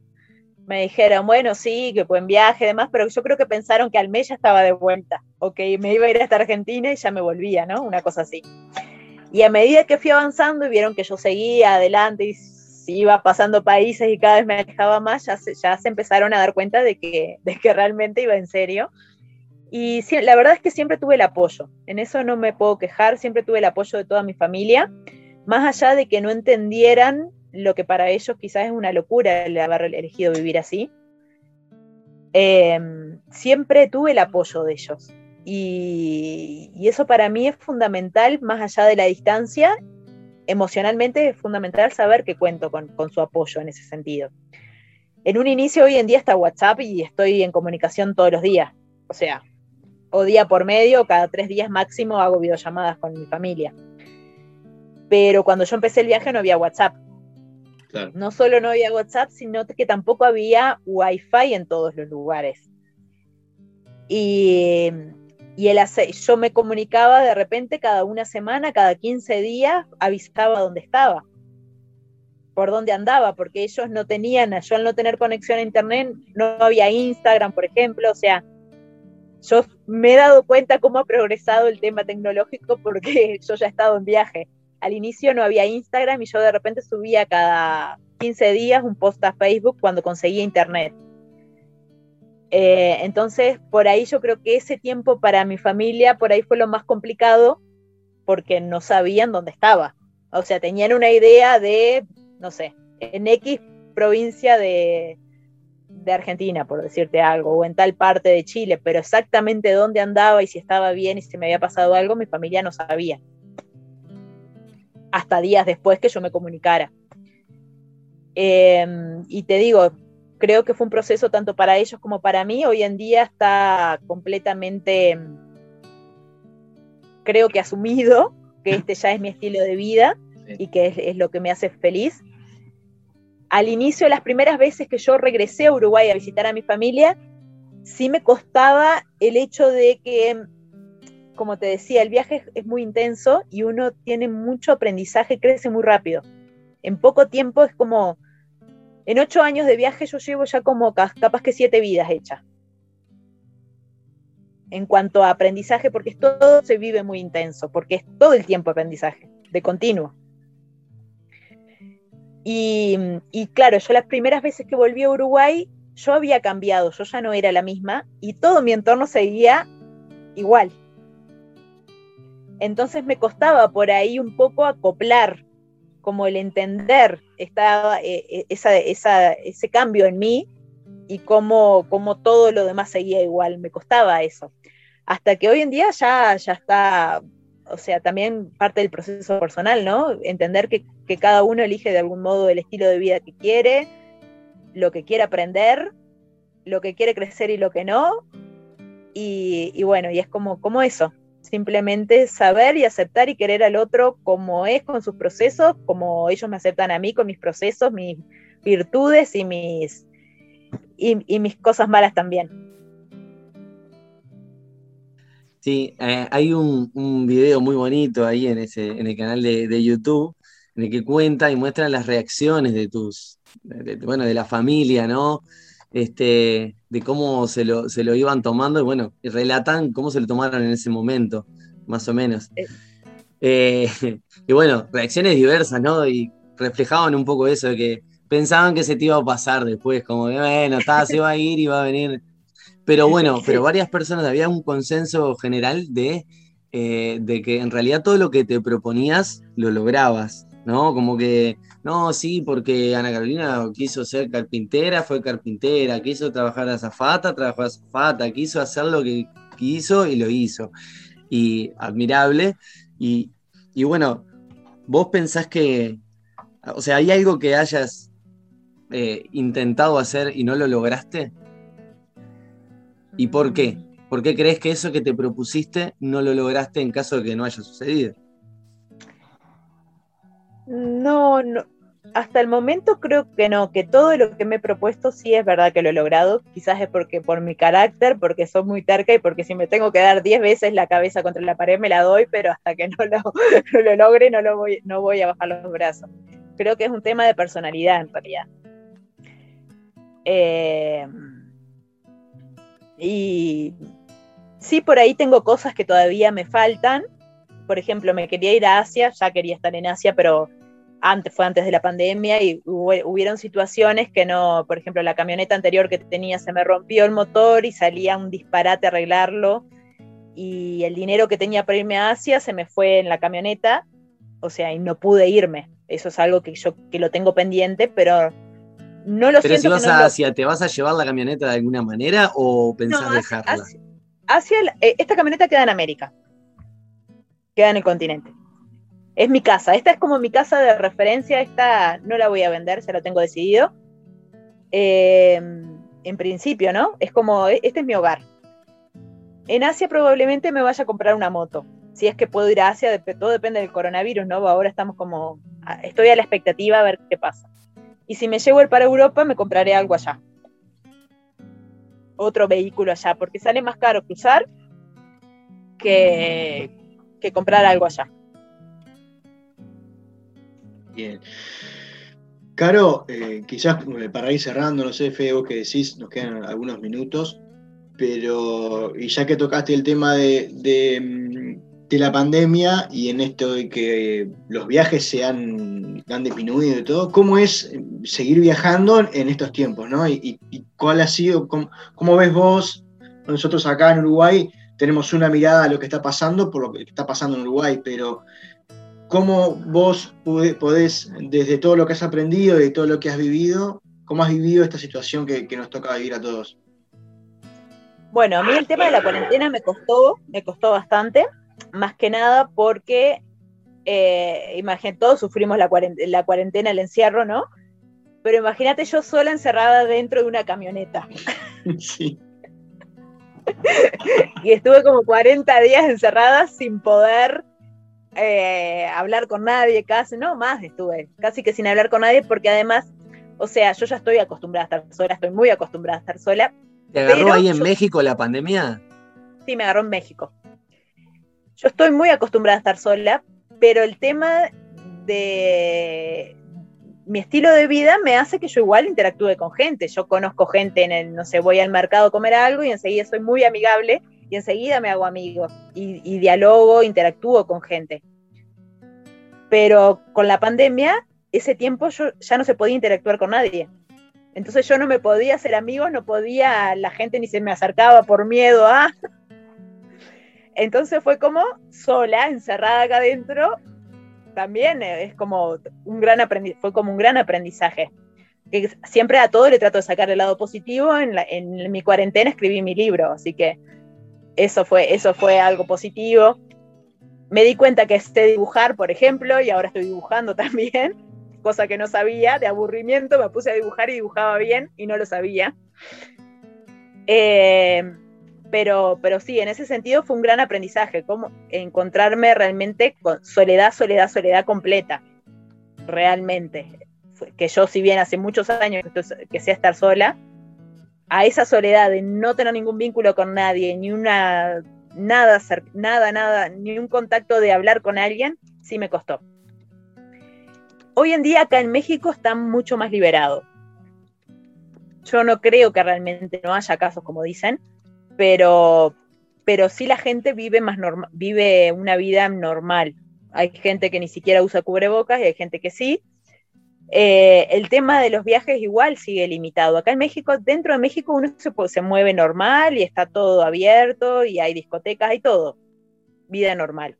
Me dijeron, bueno, sí, que buen viaje y demás, pero yo creo que pensaron que al mes ya estaba de vuelta, o que me iba a ir hasta Argentina y ya me volvía, ¿no? Una cosa así. Y a medida que fui avanzando y vieron que yo seguía adelante y iba pasando países y cada vez me alejaba más, ya se, ya se empezaron a dar cuenta de que, de que realmente iba en serio. Y la verdad es que siempre tuve el apoyo, en eso no me puedo quejar, siempre tuve el apoyo de toda mi familia, más allá de que no entendieran lo que para ellos quizás es una locura el haber elegido vivir así. Eh, siempre tuve el apoyo de ellos. Y, y, eso para mí es fundamental, más allá de la distancia emocionalmente es fundamental saber que cuento con, con, su apoyo en ese sentido. En un inicio hoy en día está WhatsApp y estoy en comunicación todos los días. O sea, o día por medio, cada tres días máximo hago videollamadas con mi familia. Pero cuando yo empecé el viaje no había WhatsApp. Claro. No solo no había WhatsApp, sino que tampoco había Wi-Fi en todos los lugares. Y y el yo me comunicaba de repente cada una semana, cada 15 días, avisaba dónde estaba, por dónde andaba, porque ellos no tenían, yo al no tener conexión a internet, no había Instagram, por ejemplo, o sea, yo me he dado cuenta cómo ha progresado el tema tecnológico porque yo ya he estado en viaje. al inicio no había Instagram y yo de repente subía cada 15 días un post a Facebook cuando conseguía internet. Eh, entonces, por ahí yo creo que ese tiempo para mi familia, por ahí fue lo más complicado, porque no sabían dónde estaba. O sea, tenían una idea de, no sé, en X provincia de, de Argentina, por decirte algo, o en tal parte de Chile, pero exactamente dónde andaba y si estaba bien y si me había pasado algo, mi familia no sabía. Hasta días después que yo me comunicara. Eh, y te digo, creo que fue un proceso tanto para ellos como para mí. Hoy en día está completamente, creo que asumido, que este ya es mi estilo de vida y que es, es lo que me hace feliz al inicio, las primeras veces que yo regresé a Uruguay a visitar a mi familia, sí me costaba el hecho de que, como te decía, el viaje es, es muy intenso y uno tiene mucho aprendizaje, crece muy rápido. En poco tiempo es como, en ocho años de viaje yo llevo ya como ca- capaz que siete vidas hechas. En cuanto a aprendizaje, porque todo se vive muy intenso, porque es todo el tiempo aprendizaje, de continuo. Y, y claro, yo las primeras veces que volví a Uruguay, yo había cambiado, yo ya no era la misma y todo mi entorno seguía igual. Entonces me costaba por ahí un poco acoplar, como el entender esta, eh, eh, esa, ese cambio en mí y cómo, cómo todo lo demás seguía igual. Me costaba eso. Hasta que hoy en día ya, ya está, o sea, también parte del proceso personal, ¿no? Entender que, que cada uno elige de algún modo el estilo de vida que quiere, lo que quiere aprender, lo que quiere crecer y lo que no. Y, y bueno, y es como, como eso, simplemente saber y aceptar y querer al otro como es con sus procesos, como ellos me aceptan a mí con mis procesos, mis virtudes y mis, y, mis cosas malas también. Sí, eh, hay un, un video muy bonito ahí en, ese, en el canal de, de YouTube, en el que cuenta y muestra las reacciones de tus, de- bueno, de la familia, ¿no? Este, de cómo se lo, se lo iban tomando y bueno, relatan cómo se lo tomaron en ese momento, más o menos. Eh, y bueno, reacciones diversas, ¿no? Y reflejaban un poco eso, de que pensaban que se te iba a pasar después, como que bueno, está, se va a ir y va a venir. Pero bueno, pero varias personas, había un consenso general de, eh, de que en realidad todo lo que te proponías lo lograbas, ¿no? Como que, no, sí, porque Ana Carolina quiso ser carpintera, fue carpintera, quiso trabajar azafata, trabajó azafata, quiso hacer lo que quiso y lo hizo. Y admirable. Y, y bueno, vos pensás que, o sea, ¿hay algo que hayas eh, intentado hacer y no lo lograste? ¿Y por qué? ¿Por qué crees que eso que te propusiste no lo lograste en caso de que no haya sucedido? No, no, hasta el momento creo que no, que todo lo que me he propuesto sí es verdad que lo he logrado. Quizás es porque por mi carácter, porque soy muy terca y porque si me tengo que dar 10 veces la cabeza contra la pared me la doy, pero hasta que no lo, logre no, lo voy, no voy a bajar los brazos. Creo que es un tema de personalidad en realidad. Eh, y sí, por ahí tengo cosas que todavía me faltan. Por ejemplo, me quería ir a Asia, ya quería estar en Asia, pero antes, fue antes de la pandemia y hubo, hubieron situaciones que no, por ejemplo, la camioneta anterior que tenía se me rompió el motor y salía un disparate a arreglarlo y el dinero que tenía para irme a Asia se me fue en la camioneta, o sea, y no pude irme. Eso es algo que yo que lo tengo pendiente, pero no lo Pero si vas no a lo- Asia, ¿te vas a llevar la camioneta de alguna manera o pensás No, hacia- dejarla? hacia- hacia el- eh, esta camioneta queda en América, queda en el continente. Es mi casa, esta es como mi casa de referencia, esta no la voy a vender, se lo tengo decidido. Eh, en principio, ¿no? Es como, e- este es mi hogar. En Asia probablemente me vaya a comprar una moto. Si es que puedo ir a Asia, todo depende del coronavirus, ¿no? Ahora estamos como, estoy a la expectativa a ver qué pasa. Y si me llevo el para Europa, me compraré algo allá. Otro vehículo allá, porque sale más caro cruzar que, que comprar algo allá. Bien. Caro, eh, quizás eh, para ir cerrando, no sé, vos que decís, nos quedan algunos minutos, pero y ya que tocaste el tema de, de, mm, la pandemia y en esto de que los viajes se han, han disminuido y todo, ¿cómo es eh, seguir viajando en estos tiempos? ¿no? Y, cuál ha sido, cómo ves vos? Nosotros acá en Uruguay tenemos una mirada a lo que está pasando por lo que está pasando en Uruguay, pero ¿cómo vos podés, desde todo lo que has aprendido y todo lo que has vivido, cómo has vivido esta situación que, que nos toca vivir a todos? Bueno, a mí el tema de la cuarentena me costó, me costó bastante, más que nada porque, eh, imagínate, todos sufrimos la cuarentena, la cuarentena, el encierro, ¿no? Pero imagínate yo sola encerrada dentro de una camioneta. Sí. y estuve como 40 días encerrada sin poder eh, hablar con nadie, casi, no más estuve, casi que sin hablar con nadie, porque además, o sea, yo ya estoy acostumbrada a estar sola, estoy muy acostumbrada a estar sola. ¿Te agarró ahí en yo- México la pandemia? Sí, me agarró en México. Yo estoy muy acostumbrada a estar sola, pero el tema de mi estilo de vida me hace que yo igual interactúe con gente. Yo conozco gente en el, no sé, voy al mercado a comer algo y enseguida soy muy amigable y enseguida me hago amigo y, y dialogo, interactúo con gente. Pero con la pandemia, ese tiempo yo ya no se podía interactuar con nadie. Entonces yo no me podía hacer amigos, no podía, la gente ni se me acercaba por miedo a... Entonces fue como sola, encerrada acá adentro, también es como un gran aprendi- fue como un gran aprendizaje. Que siempre a todo le trato de sacar el lado positivo. En, la- en mi cuarentena escribí mi libro, así que eso fue, eso fue algo positivo. Me di cuenta que sé dibujar, por ejemplo, y ahora estoy dibujando también, cosa que no sabía, de aburrimiento me puse a dibujar y dibujaba bien y no lo sabía. Eh, pero, pero sí, en ese sentido fue un gran aprendizaje, como encontrarme realmente con soledad, soledad, soledad completa, realmente. Que yo, si bien hace muchos años que, que sé estar sola, a esa soledad de no tener ningún vínculo con nadie, ni una, nada, nada, nada, ni un contacto de hablar con alguien, sí me costó. Hoy en día acá en México está mucho más liberado. Yo no creo que realmente no haya casos como dicen, pero, pero sí la gente vive más vive una vida normal. Hay gente que ni siquiera usa cubrebocas y hay gente que sí. Eh, el tema de los viajes igual sigue limitado. Acá en México, dentro de México uno se, se mueve normal y está todo abierto y hay discotecas, hay todo. Vida normal.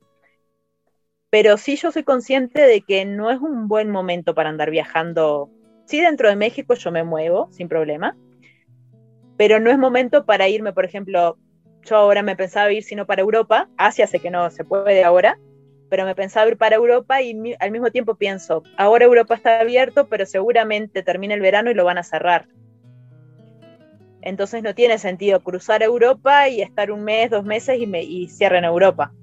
Pero sí yo soy consciente de que no es un buen momento para andar viajando. Sí, dentro de México yo me muevo sin problema, pero no es momento para irme, por ejemplo, yo ahora me pensaba ir sino para Europa, Asia sé que no se puede ahora, pero me pensaba ir para Europa y al mismo tiempo pienso, ahora Europa está abierto, pero seguramente termina el verano y lo van a cerrar. Entonces no tiene sentido cruzar Europa y estar un mes, dos meses y, me, cierren Europa.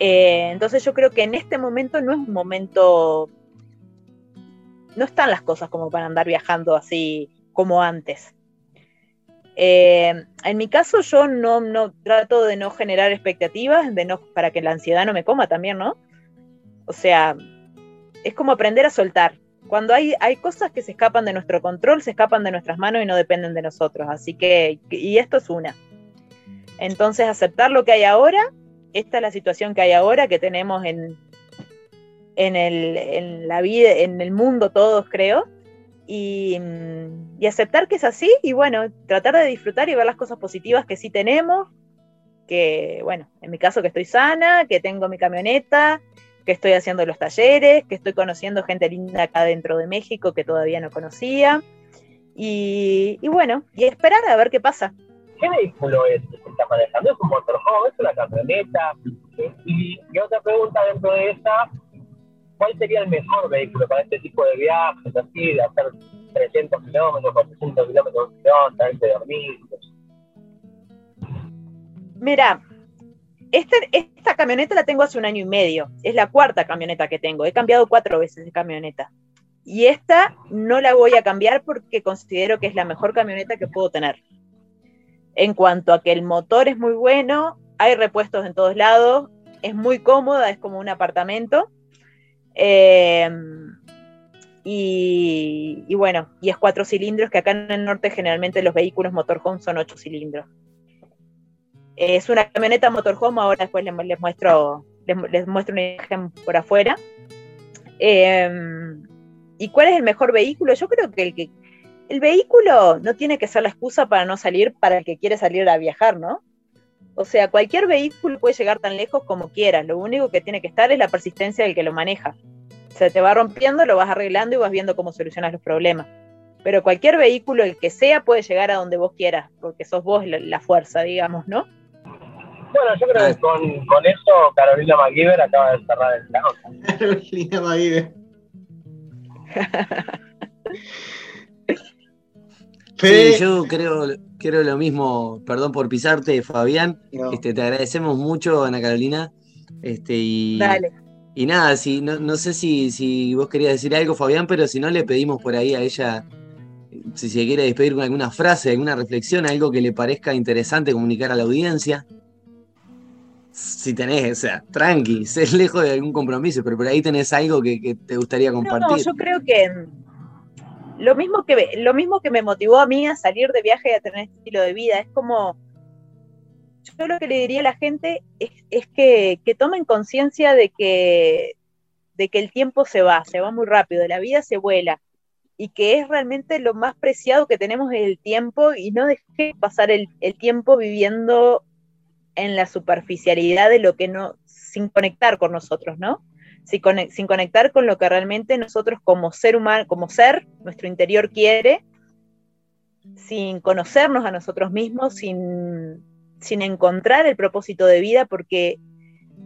Eh, entonces yo creo que en este momento no es un momento, no están las cosas como para andar viajando así como antes. Eh, en mi caso yo no, no trato de no generar expectativas, de no, para que la ansiedad no me coma también, ¿no? O sea, es como aprender a soltar. Cuando hay, hay cosas que se escapan de nuestro control, se escapan de nuestras manos y no dependen de nosotros. Así que, y esto es una. Entonces, aceptar lo que hay ahora, esta es la situación que hay ahora, que tenemos en, en, el, en la vida, en el mundo todos, creo, y, mm, y aceptar que es así y bueno, tratar de disfrutar y ver las cosas positivas que sí tenemos, que bueno, en mi caso que estoy sana, que tengo mi camioneta, que estoy haciendo los talleres, que estoy conociendo gente linda acá dentro de México que todavía no conocía. Y, y bueno, y esperar a ver qué pasa. ¿Qué vehículo es que está manejando? ¿Es un motorhome? ¿Es una camioneta? Y, y otra pregunta dentro de esa, ¿cuál sería el mejor vehículo para este tipo de viajes, así, de hacer 300 kilómetros, 400 kilómetros, traerse de dormir? Mira, este, esta camioneta la tengo hace un año y medio. Es la cuarta camioneta que tengo. He cambiado cuatro veces de camioneta. Y esta no la voy a cambiar porque considero que es la mejor camioneta que puedo tener. En cuanto a que el motor es muy bueno, hay repuestos en todos lados, es muy cómoda, es como un apartamento. Eh, y, y bueno, y es cuatro cilindros, que acá en el norte generalmente los vehículos motorhome son ocho cilindros. Es una camioneta motorhome, ahora después les, muestro, les, les muestro una imagen por afuera. Eh, ¿Y cuál es el mejor vehículo? Yo creo que el, que el vehículo no tiene que ser la excusa para no salir para el que quiere salir a viajar, ¿no? O sea, cualquier vehículo puede llegar tan lejos como quieras. Lo único que tiene que estar es la persistencia del que lo maneja. Se te va rompiendo, lo vas arreglando y vas viendo cómo solucionas los problemas. Pero cualquier vehículo, el que sea, puede llegar a donde vos quieras, porque sos vos la, la fuerza, digamos, ¿no? Bueno, yo creo que con, con eso Carolina McGiver acaba de cerrar el lado. Carolina McGiver. Sí, yo creo, creo lo mismo, perdón por pisarte, Fabián. No. Este, te agradecemos mucho, Ana Carolina. Este, y, Dale. y nada, si, no, no sé si, si vos querías decir algo, Fabián, pero si no, le pedimos por ahí a ella si se quiere despedir con alguna frase, alguna reflexión, algo que le parezca interesante comunicar a la audiencia. Si tenés, o sea, tranqui, sé lejos de algún compromiso, pero por ahí tenés algo que, que te gustaría compartir. no, yo creo que lo mismo que, lo mismo que me motivó a mí a salir de viaje y a tener este estilo de vida, es como, yo lo que le diría a la gente es, es que, que tomen conciencia de que, de que el tiempo se va, se va muy rápido, la vida se vuela, y que es realmente lo más preciado que tenemos es el tiempo, y no deje pasar el, el tiempo viviendo en la superficialidad de lo que no, sin conectar con nosotros, ¿no? Sin, conec- sin conectar con lo que realmente nosotros como ser humano, como ser, nuestro interior quiere, sin conocernos a nosotros mismos, sin, sin encontrar el propósito de vida, porque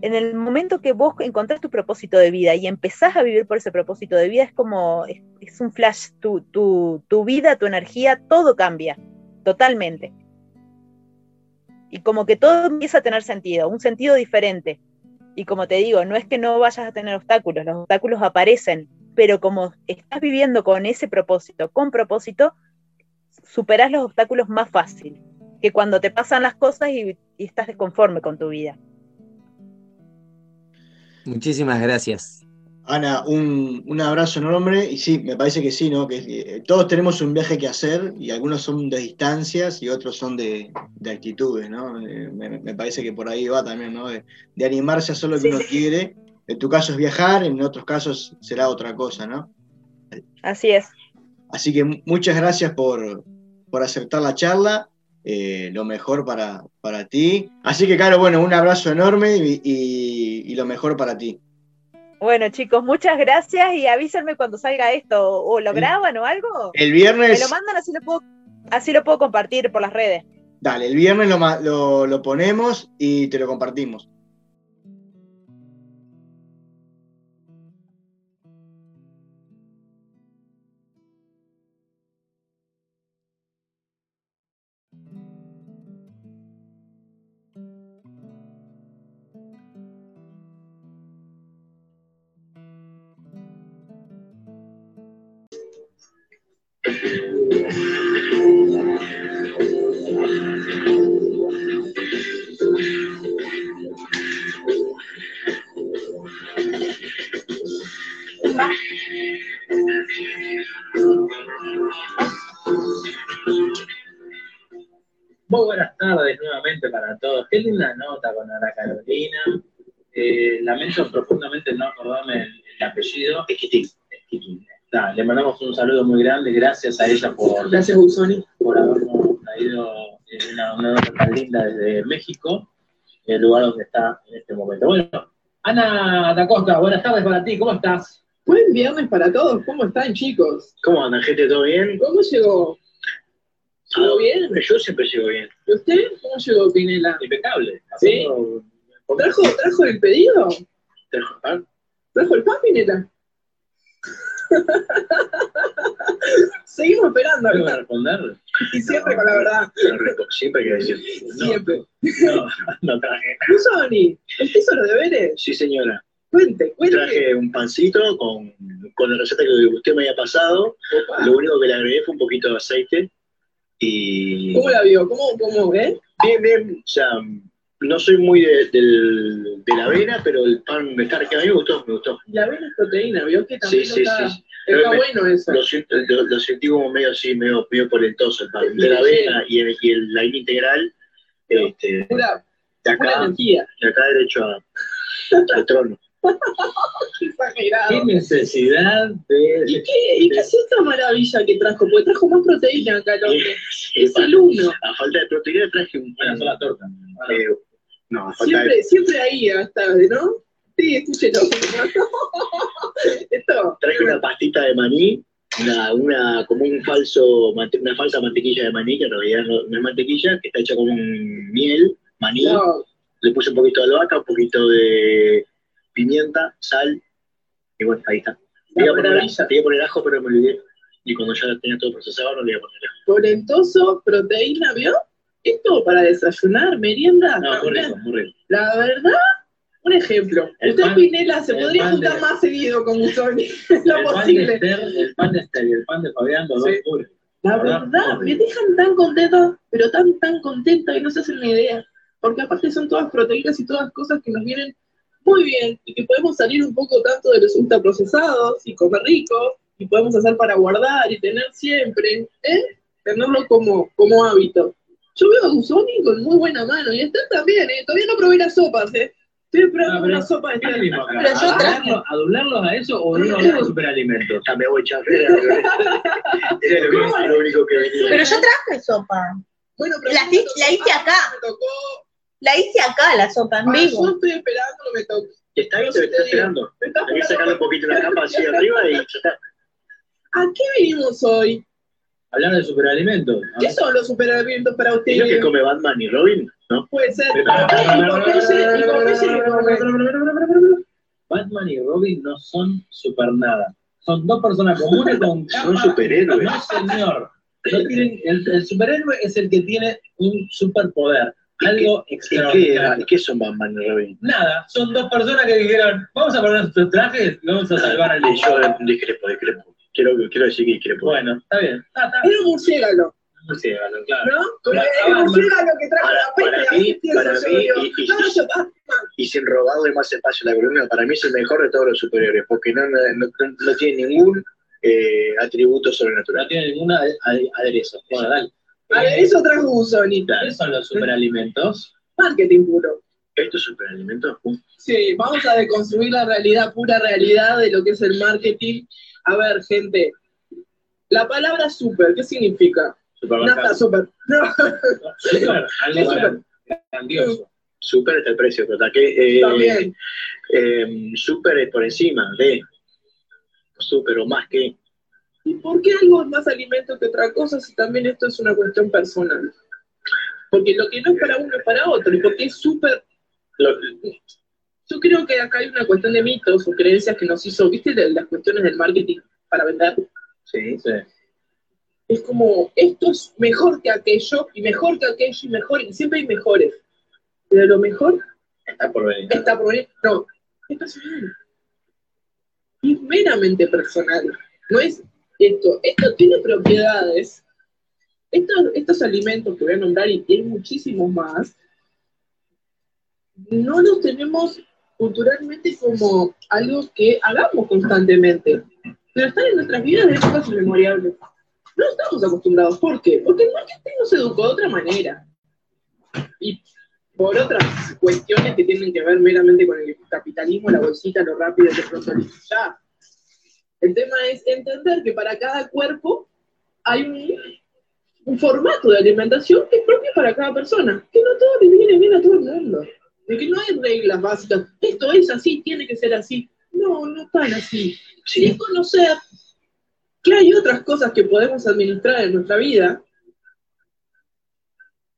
en el momento que vos encontrás tu propósito de vida y empezás a vivir por ese propósito de vida, es como, es un flash, tu, tu, tu vida, tu energía, todo cambia, totalmente. Y como que todo empieza a tener sentido, un sentido diferente. Y como te digo, no es que no vayas a tener obstáculos, los obstáculos aparecen, pero como estás viviendo con ese propósito, con propósito, superás los obstáculos más fácil que cuando te pasan las cosas y, y estás desconforme con tu vida. Muchísimas gracias. Ana, un, un abrazo enorme y sí, me parece que sí, ¿no? Que eh, todos tenemos un viaje que hacer y algunos son de distancias y otros son de, de actitudes, ¿no? Eh, me, me parece que por ahí va también, ¿no? De, de animarse a hacer lo que uno quiere. En tu caso es viajar, en otros casos será otra cosa, ¿no? Así es. Así que mu- muchas gracias por, por aceptar la charla. eh, lo mejor para, para ti. Así que, claro, bueno, un abrazo enorme y, y- y lo mejor para ti. Bueno, chicos, muchas gracias y avísenme cuando salga esto, o lo graban o algo. El viernes- Me lo mandan así lo puedo, así lo puedo compartir por las redes. Dale, el viernes lo, lo, lo ponemos y te lo compartimos. Lamento profundamente no acordarme el, el apellido. Esquitín. Esquitín. Le mandamos un saludo muy grande. Gracias a ella por, Gracias, Busoni. por habernos traído eh, una, una nota tan linda desde México, el lugar donde está en este momento. Bueno, Ana da Costa, buenas tardes para ti. ¿Cómo estás? Buen viernes para todos. ¿Cómo están, chicos? ¿Cómo andan, gente? ¿Todo bien? ¿Cómo llegó? ¿Llegó bien? Yo siempre llego bien. ¿Y usted? ¿Cómo llegó, Pinela? Impecable. ¿Sí? ¿Trajo, ¿Trajo el pedido? ¿Trajo el pan? ¿Trajo el pan, Pinela? Seguimos esperando. ¿Tengo que responder? Y siempre con la verdad. No, Siempre hay que decir. No, Siempre. no, no traje. Busoni, ¿usted hizo los deberes? Sí, señora. Cuente, cuente. Traje un pancito con, con la receta que usted me había pasado. Lo único que le agregué fue un poquito de aceite. Y. ¿Cómo la vio? ¿Cómo, cómo, eh? Bien, bien. O sea, no soy muy de, del- de la avena, pero el pan me está que a mí me gustó, me gustó. La avena es proteína, ¿vio? Que Sí, también sí, está, sí. está Me- bueno eso. Lo, siento- lo- lo sentí como medio así, medio, medio polentoso el pan. De la Sí. avena y el, y el- la harina integral Este, Pura, de acá, energía. de acá derecho a- al trono. Exagerado. ¿Qué necesidad de.? ¿Y qué, ¿Y qué es esta maravilla que trajo? Porque trajo más proteína acá el hombre. Es Sí, el uno. A falta de proteína traje un. Una sola torta. eh, no, de. Siempre, siempre ahí hasta, ¿no? Sí, escúchelo. Esto. Traje una pastita de maní, una, una, como un falso, una falsa mantequilla de maní, que en realidad no, no es mantequilla, que está hecha con un miel, maní, No, le puse un poquito de albahaca, un poquito de pimienta, sal, y bueno, ahí está. Le iba a poner, maravilla. le iba a poner ajo, pero me olvidé. Y cuando ya tenía todo procesado, no le iba a poner ajo. Polentoso, proteína, ¿vio? Esto para desayunar, merienda. No, también. rico, muy rico. La verdad, un ejemplo. El Usted, pan- Pinela, se podría juntar de- más seguido con Musoni. Es El lo pan, de posible. Esther, el pan de Esther y el pan de Fabián, los Sí. dos puros. La ¿verdad? verdad, me dejan tan contenta, pero tan, tan contenta y no se hacen una idea. Porque aparte son todas proteínas y todas cosas que nos vienen muy bien y que podemos salir un poco tanto de los ultraprocesados y comer rico y podemos hacer para guardar y tener siempre, ¿eh? Tenerlo como, como hábito. Yo veo a Gusoni con muy buena mano y Esther también, ¿eh? Todavía no probé las sopas, ¿eh? Estoy esperando pero- una sopa de ¿Qué Esther. Pero yo ¿A traje- ¿Adublarlos a eso o no de superalimentos? Ya me voy, chao. Era, lo, único, lo único que venía. Pero yo traje sopa. Bueno, pero La a hice- tocó- la hice ah, acá. Me tocó, La hice acá, la sopa, en ah, vivo. yo estoy esperando, no me toque. Está bien, te está esperando. Me está Hay que esperando. sacarle un poquito la capa así arriba y ya está. ¿A qué venimos hoy? Hablar de superalimentos. ¿no? ¿Qué son los superalimentos para ¿Es lo que come Batman y Robin? ¿No? Puede ser. Come. Batman y Robin no son super nada. Son dos personas comunes con capa. Son superhéroes. No, señor. No tienen- el, el superhéroe es el que tiene un superpoder. Algo ¿Y qué, extraordinario. ¿Y qué son Batman y Robin? Nada, son dos personas que dijeron, vamos a poner nuestros trajes y vamos a salvar al yo discrepo, discrepo. Quiero, quiero decir que discrepo. Bueno, está bien. Está, está. Era un murciélago, claro. ¿no? Como Para- el para- murciélago que trajo para- la peste. para así mí- pienso para yo, mí, digo, y- y- No, yo, ah, Y sin robarle más espacio a la columna, para mí es el mejor de todos los superhéroes, porque no, no, no- no tiene ningún eh, atributo sobrenatural. No tiene ningún ade- ade- aderezo. Bueno, dale. A ver, eso trajo Gusoni. ¿Qué son los superalimentos? Marketing puro. ¿Esto es superalimento? Sí, vamos a deconstruir la realidad, pura realidad de lo que es el marketing. A ver, gente, la palabra super, ¿qué significa? Nada, super. No, Super, algo ¿Qué super? grandioso. Super está el precio, pero que eh, eh, super es por encima de super o más que. ¿Y por qué algo es más alimento que otra cosa si también esto es una cuestión personal? Porque lo que no es para uno es para otro. ¿Y porque es súper Yo creo que acá hay una cuestión de mitos o creencias que nos hizo, ¿viste? de Las cuestiones del marketing para vender. sí, Sí. Es como, esto es mejor que aquello, y mejor que aquello, y mejor, y siempre hay mejores. Pero lo mejor Está por venir. está por venir. No, es personal. Es meramente personal. No es esto. Esto tiene propiedades. Estos, estos alimentos que voy a nombrar, y hay muchísimos más, no los tenemos culturalmente como algo que hagamos constantemente, pero están en nuestras vidas de épocas inmemoriales. No estamos acostumbrados. ¿Por qué? Porque el marketing nos educó de otra manera. Y por otras cuestiones que tienen que ver meramente con el capitalismo, la bolsita, lo rápido, que pronto ya. El tema es entender que para cada cuerpo hay un, un formato de alimentación que es propio para cada persona, que no todo le viene bien a todo el mundo. De que no hay reglas básicas, esto es así, tiene que ser así. No, no tan así. sí. Es conocer que hay otras cosas que podemos administrar en nuestra vida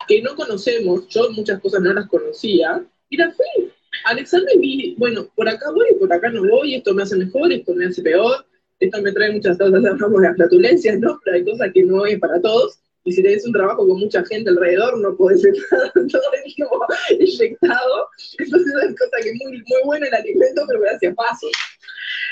que no conocemos, yo muchas cosas no las conocía, y las fui anexando y vi, bueno, por acá voy y por acá no voy, esto me hace mejor, esto me hace peor, esto me trae muchas cosas, hablamos de las flatulencias, ¿no? Pero hay cosas que no es para todos, y si tenés un trabajo con mucha gente alrededor, no podés estar todo el tiempo inyectado, entonces hay cosas que es muy, muy bueno el alimento, pero me hace paso.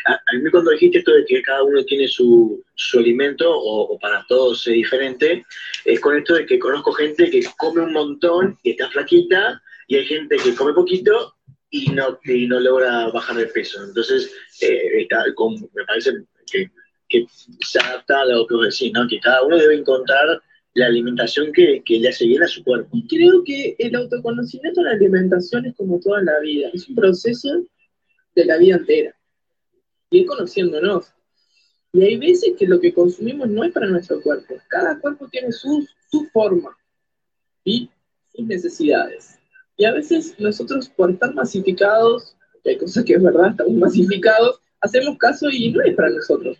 A, a mí cuando dijiste esto de que cada uno tiene su, su alimento o, o para todos es diferente, es con esto de que conozco gente que come un montón y está flaquita, y hay gente que come poquito y no, y no logra bajar de peso. Entonces, eh, está con- me parece que, que se adapta a lo que vos decís, ¿no? que cada uno debe encontrar la alimentación que, que le hace bien a su cuerpo. Creo que el autoconocimiento en la alimentación es como toda la vida, es un proceso de la vida entera. Ir conociéndonos. Y hay veces que lo que consumimos no es para nuestro cuerpo. Cada cuerpo tiene su, su forma y sus necesidades. Y a veces nosotros, por estar masificados, que hay cosas que es verdad, estamos masificados, hacemos caso y no es para nosotros.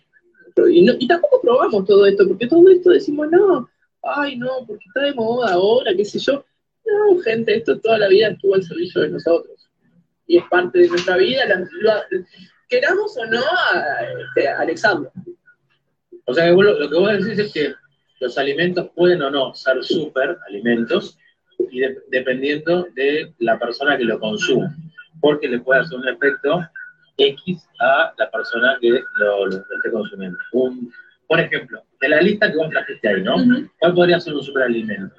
Y, no- y tampoco probamos todo esto, porque todo esto decimos, no, ay, no, porque está de moda ahora, qué sé yo. No, gente, esto toda la vida estuvo al servicio de nosotros. Y es parte de nuestra vida, queramos o no, a, este, Alexandro. O sea, que vos lo, que vos decís es que los alimentos pueden o no ser super alimentos y de- dependiendo de la persona que lo consume, porque le puede hacer un efecto X a la persona que lo- lo esté consumiendo. Un, por ejemplo, de la lista que vos trajiste ahí, ¿no? Ujú. ¿Cuál podría ser un superalimento?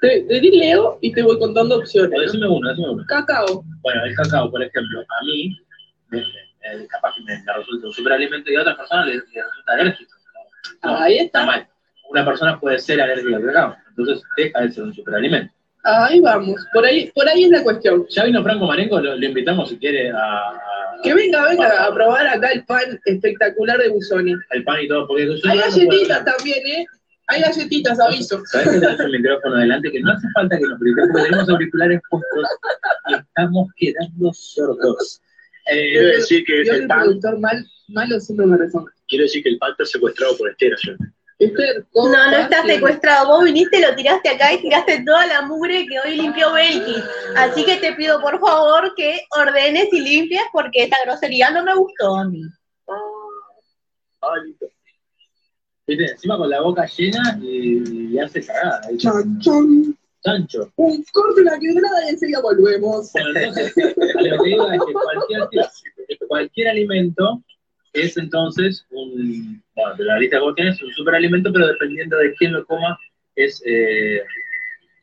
Te, te di Leo y te voy contando opciones. O ¿no? decime uno, decime uno. Cacao. Bueno, el cacao, por ejemplo, a mí, me- capaz que me, me resulta un superalimento y a otras personas les, les resulta alérgico. No, Ahí está está. mal. Una persona puede ser alérgica al cacao, entonces deja de ser un superalimento. Ahí vamos. Por ahí, por ahí es la cuestión. Ya vino Franco Marengo, lo, lo invitamos si quiere a, a- Que venga, venga a probar acá el pan espectacular de Busoni. al pan y todo, porque yo Hay galletitas también, ¿eh? Hay galletitas, aviso. ¿Sabes que el micrófono adelante? Que no hace falta que nos gritemos, porque tenemos auriculares puestos y estamos quedando sordos. Eh, Quiero decir que Yo el el pan, mal, malo siempre me resonga. quiero decir que el pan está secuestrado por Esther ayer. No, ¿cómo no estás? está secuestrado. Vos viniste, lo tiraste acá y tiraste toda la mugre que hoy limpió Belki. Así que te pido por favor que ordenes y limpies porque esta grosería no me gustó a mí. Ay, Viste, encima con la boca llena y, y hace cagada. ahí. Chan, chan. Chancho. Un corte la quebrada y enseguida volvemos. Bueno, entonces, a lo que digo es que cualquier, cualquier alimento es entonces un, bueno, de la lista vos tenés, un superalimento, pero dependiendo de quién lo coma, es, eh,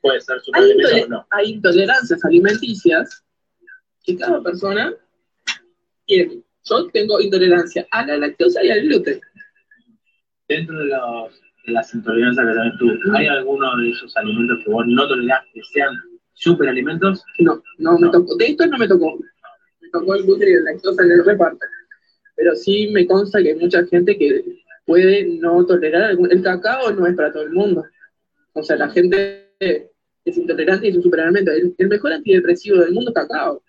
puede ser superalimento o no. hay intolerancias alimenticias que cada persona tiene. Yo tengo intolerancia a la lactosa y al gluten. Dentro de, los, de las intolerancias que tenés tú, ¿hay alguno de esos alimentos que vos no tolerás que sean superalimentos? No, no me tocó. De esto no me tocó. Me tocó el gluten y la lactosa en el reparto. Pero sí me consta que hay mucha gente que puede no tolerar algún- el cacao no es para todo el mundo. O sea, la gente es intolerante y es un superalimento. El, el mejor antidepresivo del mundo es cacao.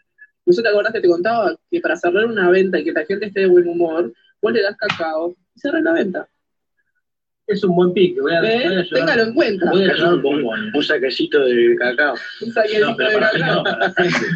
¿No te acordás que te contaba que para cerrar una venta y que la gente esté de buen humor, vos le das cacao y cerras la venta? Es un buen pique, voy a, ¿Eh? voy a ayudar. Téngalo en cuenta. Voy a ayudar un, un un, saquecito de cacao. Un saquecito No, de cacao. no, para la gente.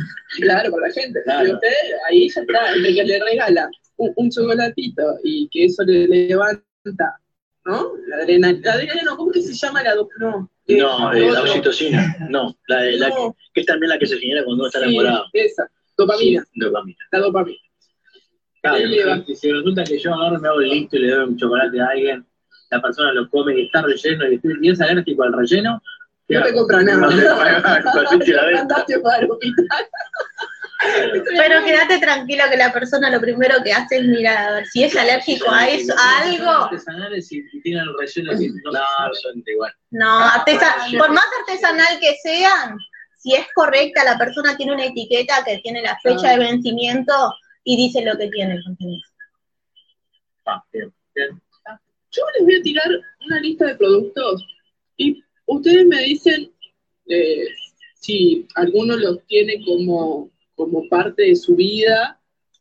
Claro, para la gente. Claro. Usted ahí ya está, entre que le regala un, un chocolatito y que eso le levanta, ¿no? La adrenalina, la adrenalina, no, ¿cómo que se llama la do- No, eh, No, eh, la otro. oxitocina. No, la, de- la No. que es también la que se genera cuando uno está Sí, enamorado. esa, dopamina, Sí, dopamina. la dopamina. Claro, si resulta que yo agarro, me hago el listo y le doy un chocolate a alguien, la persona lo come y está relleno y es alérgico al relleno, ¿qué No te compra nada. No te paga, perdiste la Pero quédate tranquilo que la persona lo primero que hace es mirar a ver si es alérgico a eso, a algo. Artesanales y, y tienen el relleno que no, No, son igual. No, artesa- por más artesanal que sean, si es correcta, la persona tiene una etiqueta que tiene la fecha de vencimiento y dice lo que tiene el contenido. Ah, bien, bien. Yo les voy a tirar una lista de productos y ustedes me dicen eh, si alguno los tiene como, como parte de su vida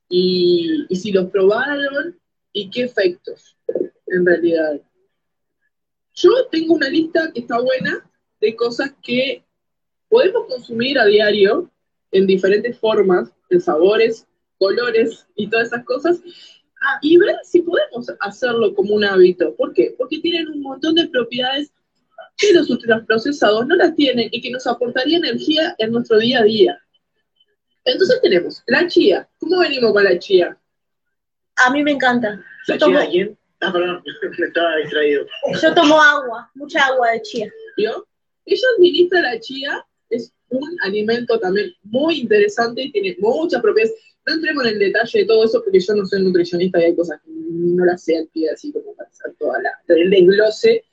y, si los probaron y qué efectos en realidad. Yo tengo una lista que está buena de cosas que podemos consumir a diario en diferentes formas, de sabores, colores y todas esas cosas, y ver si podemos hacerlo como un hábito. ¿Por qué? Porque tienen un montón de propiedades que los ultraprocesados no las tienen y que nos aportaría energía en nuestro día a día. Entonces tenemos la chía. ¿Cómo venimos con la chía? A mí me encanta. ¿La Yo tomo, chía de quién? Ah, perdón, me estaba distraído. yo tomo agua, mucha agua de chía. ¿Vio? Ella administra la chía, es un alimento también muy interesante y tiene muchas propiedades. No entremos en el detalle de todo eso porque yo no soy nutricionista y hay cosas que no las sé al pie así como para hacer toda la, el desglose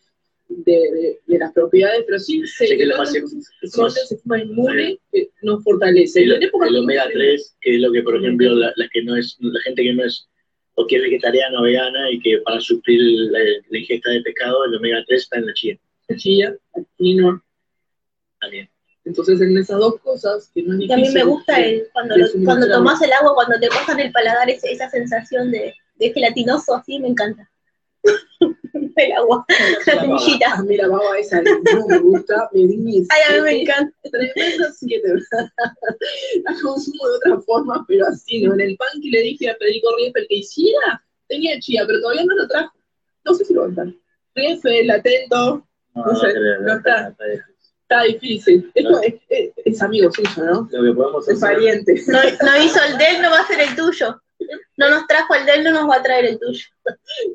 de, de- de las propiedades, pero sí sé Sé que la base- son sistema inmune que nos fortalece. El, el omega esta- 3, que es lo que, por ejemplo, la, la que no es, la gente que no es, o que es vegetariana o vegana, y que para suplir la, la ingesta de pescado, el omega 3 está en la chía chía, quinoa. también. Entonces, en esas dos cosas, que no es Y a mí me gusta de- el, cuando, lo- cuando tomas el agua, cuando te pasan el paladar, ese- esa sensación de, de gelatinoso, así me encanta. el agua, la semillita. A mí la baba esa no me gusta, me dice. Ay, a mí me encanta. Tremendo siete, La consumo de otra forma, pero así, ¿no? En el pan que le dije a Federico Rieffel que hiciera, tenía chía, pero todavía no lo trajo. No sé si lo va a estar. Rieffel, atento, No, sé, no está. está difícil. Esto es, es- es amigo suyo, ¿no? Lo que podemos Es pariente. No, no hizo el del, no va a ser el tuyo. No nos trajo el del, no nos va a traer el tuyo. Yo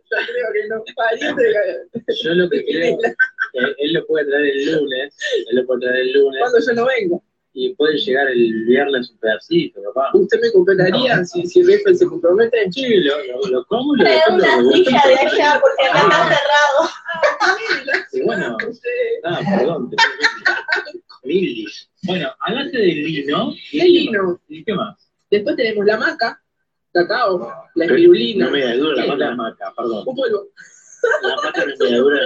creo que no. De- Yo lo que creo, eh, él lo puede traer el lunes, él lo puede traer el lunes Cuando yo no vengo. y puede llegar el viernes un pedacito, papá. ¿Usted me completaría si, si Rieffel se compromete? Sí, lo, lo, lo como y lo una silla de allá porque acá está cerrado. Y bueno, ah, perdón. te- Mildis. Bueno, hablaste del lino. ¿y El qué lino. ¿Y qué más? Después tenemos la maca, cacao, la espirulina, No me da dura ¿Qué la es la maca. Perdón. un polvo. La maca no es media dura.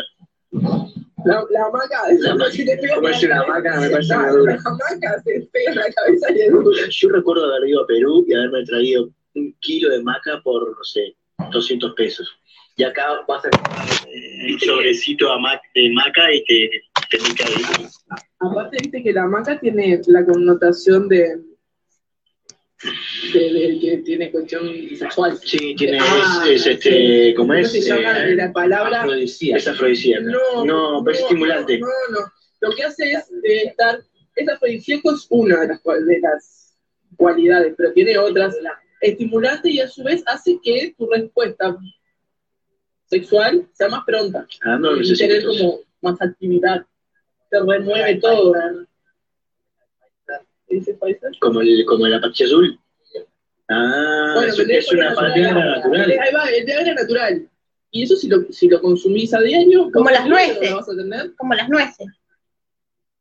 La, la maca, La maca- si te pega como en es una me parece la- una dura. La maca se pega en la cabeza y es dura. Yo recuerdo haber ido a Perú y haberme traído un kilo de maca por, no sé, 200 pesos. Y acá vas a un sobrecito de maca y te, te ahí. Aparte, viste que la maca tiene la connotación de, que tiene cuestión sexual. Sí, tiene, Ah, es, es este, ¿cómo ¿Cómo es? se llama Eh, la palabra? Es afrodisíaca. No, No, pero es estimulante. No, no, Lo que hace es eh, estar. Es afrodisíaco es una de las, cual- de las cualidades, pero tiene otras. Estimulante y a su vez hace que tu respuesta sexual sea más pronta. Ah, no y tener como más actividad. Te remueve todo. ¿Qué dice Pfizer? Como el, como la pastilla azul. Ah, Bueno, es, una pastilla natural. Ahí va, el Viagra natural. Y eso si lo, si lo consumís a diario, Como las ¿cuánto nueces. lo vas a tener? Como las nueces.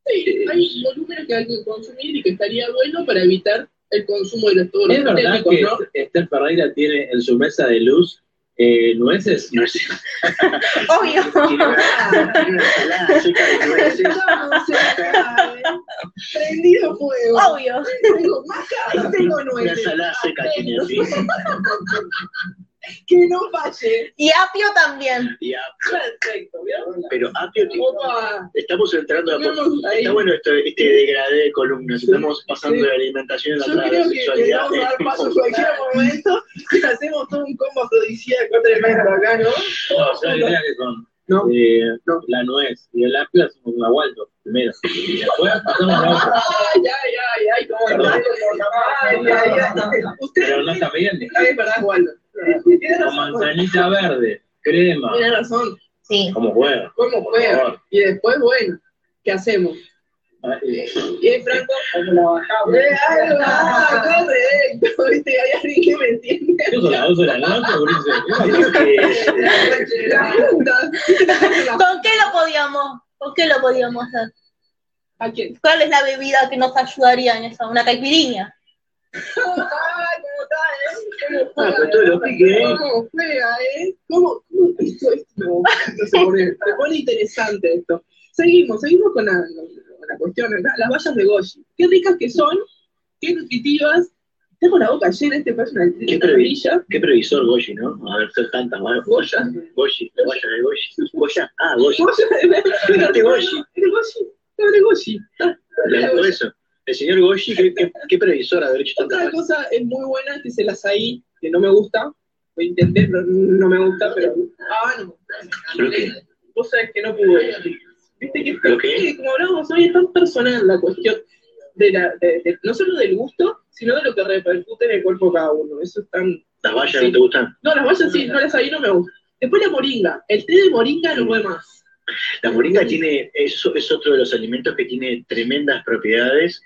Sí, hay volúmenes que hay que consumir y que estaría bueno para evitar el consumo de los todos los ¿Es verdad sintéticos, que ¿no? Esther Ferreira tiene en su mesa de luz eh, nueces? No sé. Obvio. Tiene una, tiene una ensalada seca de nueces. Prendido fuego. Obvio. Tengo maca y tengo Una nueces. ensalada seca tiene así. Que no falle. Y apio también. Y a- Perfecto, ¿vieron? Pero apio, tipo, estamos entrando a Vamos ahí. Está bueno esto, este degradé de columnas. Estamos pasando Sí. de la alimentación a Yo la, a creo que sexualidad. deberíamos dar paso en cualquier momento y hacemos todo un combo afrodisíaco tremendo acá, ¿no? No, yo diría que con No. eh, No. la nuez y el apio hacemos un agualdo primero. Y después pasamos a la otra. Ay, ay, ay, ay, Pero no está bien. es verdad, Waldo. Tiene Con manzanita verde, crema. Tiene razón. Sí. Como juega. ¿Cómo Por juega? Y después, bueno, ¿qué hacemos? Ah, eh, Y Franco, ¿cómo la bajamos? Eh, ay, va, correcto, viste, hay alguien que me entiende. ¿Qué son las 12 de la noche, Ulises? La pregunta, ¿Con qué lo podíamos? ¿Con qué lo podíamos hacer? ¿A quién? ¿Cuál es la bebida que nos ayudaría en eso? ¿Una caipirinha? Ay, ¿cómo está, eh? ¿Cómo Ah, con todo lo pique, ¿eh? ¿Cómo juega, eh? ¿Cómo? cómo- Esto, esto se pone, interesante esto. Seguimos, seguimos con con la cuestión, ¿verdad? las bayas de goji. Qué ricas que son, qué nutritivas. Tengo la boca llena, este una, Qué previ-. Qué previsor Goyi, ¿no? A ver, ser tantas Goya. Goya. Goyi, la Goya de Goyi. Goya, ah, Goyi. Goya, Goyi. Ah, era Por Goyi. eso. El señor Goyi, qué, qué, qué previsor haber hecho tantas Otra cosa es muy buena que es el azaí, que no me gusta. Lo intenté, pero no me gusta, pero. Ah, no. ¿Pero qué? Vos sabés que no pude. Viste que, que como hablábamos hoy, es tan personal la cuestión de la, de- de- no solo del gusto, sino de lo que repercute en el cuerpo cada uno. Eso es tan. ¿Las vallas Sí. no te gustan? No, las vallas sí, no las azaí no me gusta. Después la moringa. El té de moringa no puede más. La moringa tiene, es, es otro de los alimentos que tiene tremendas propiedades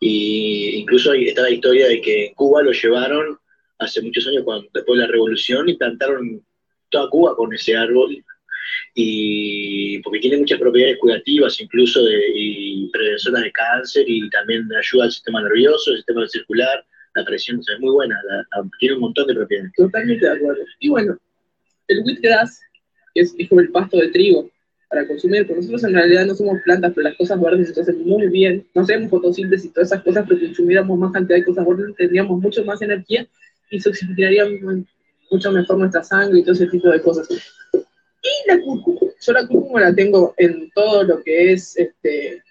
y incluso ahí está la historia de que en Cuba lo llevaron hace muchos años, cuando, después de la revolución, y plantaron toda Cuba con ese árbol y porque tiene muchas propiedades curativas, incluso de, y prevenciones de cáncer y también ayuda al sistema nervioso, el sistema circular, la presión, o sea, es muy buena, tiene un montón de propiedades. Totalmente de acuerdo. Y bueno, el wheatgrass que es, es como el pasto de trigo para consumir, porque nosotros en realidad no somos plantas, pero las cosas verdes se hacen muy bien. No hacemos fotosíntesis y todas esas cosas, pero consumiéramos más cantidad de cosas verdes tendríamos mucho más energía y se oxigenaría mu- mucho mejor nuestra sangre y todo ese tipo de cosas. Y la cúrcuma, yo la cúrcuma la tengo en todo lo que es este.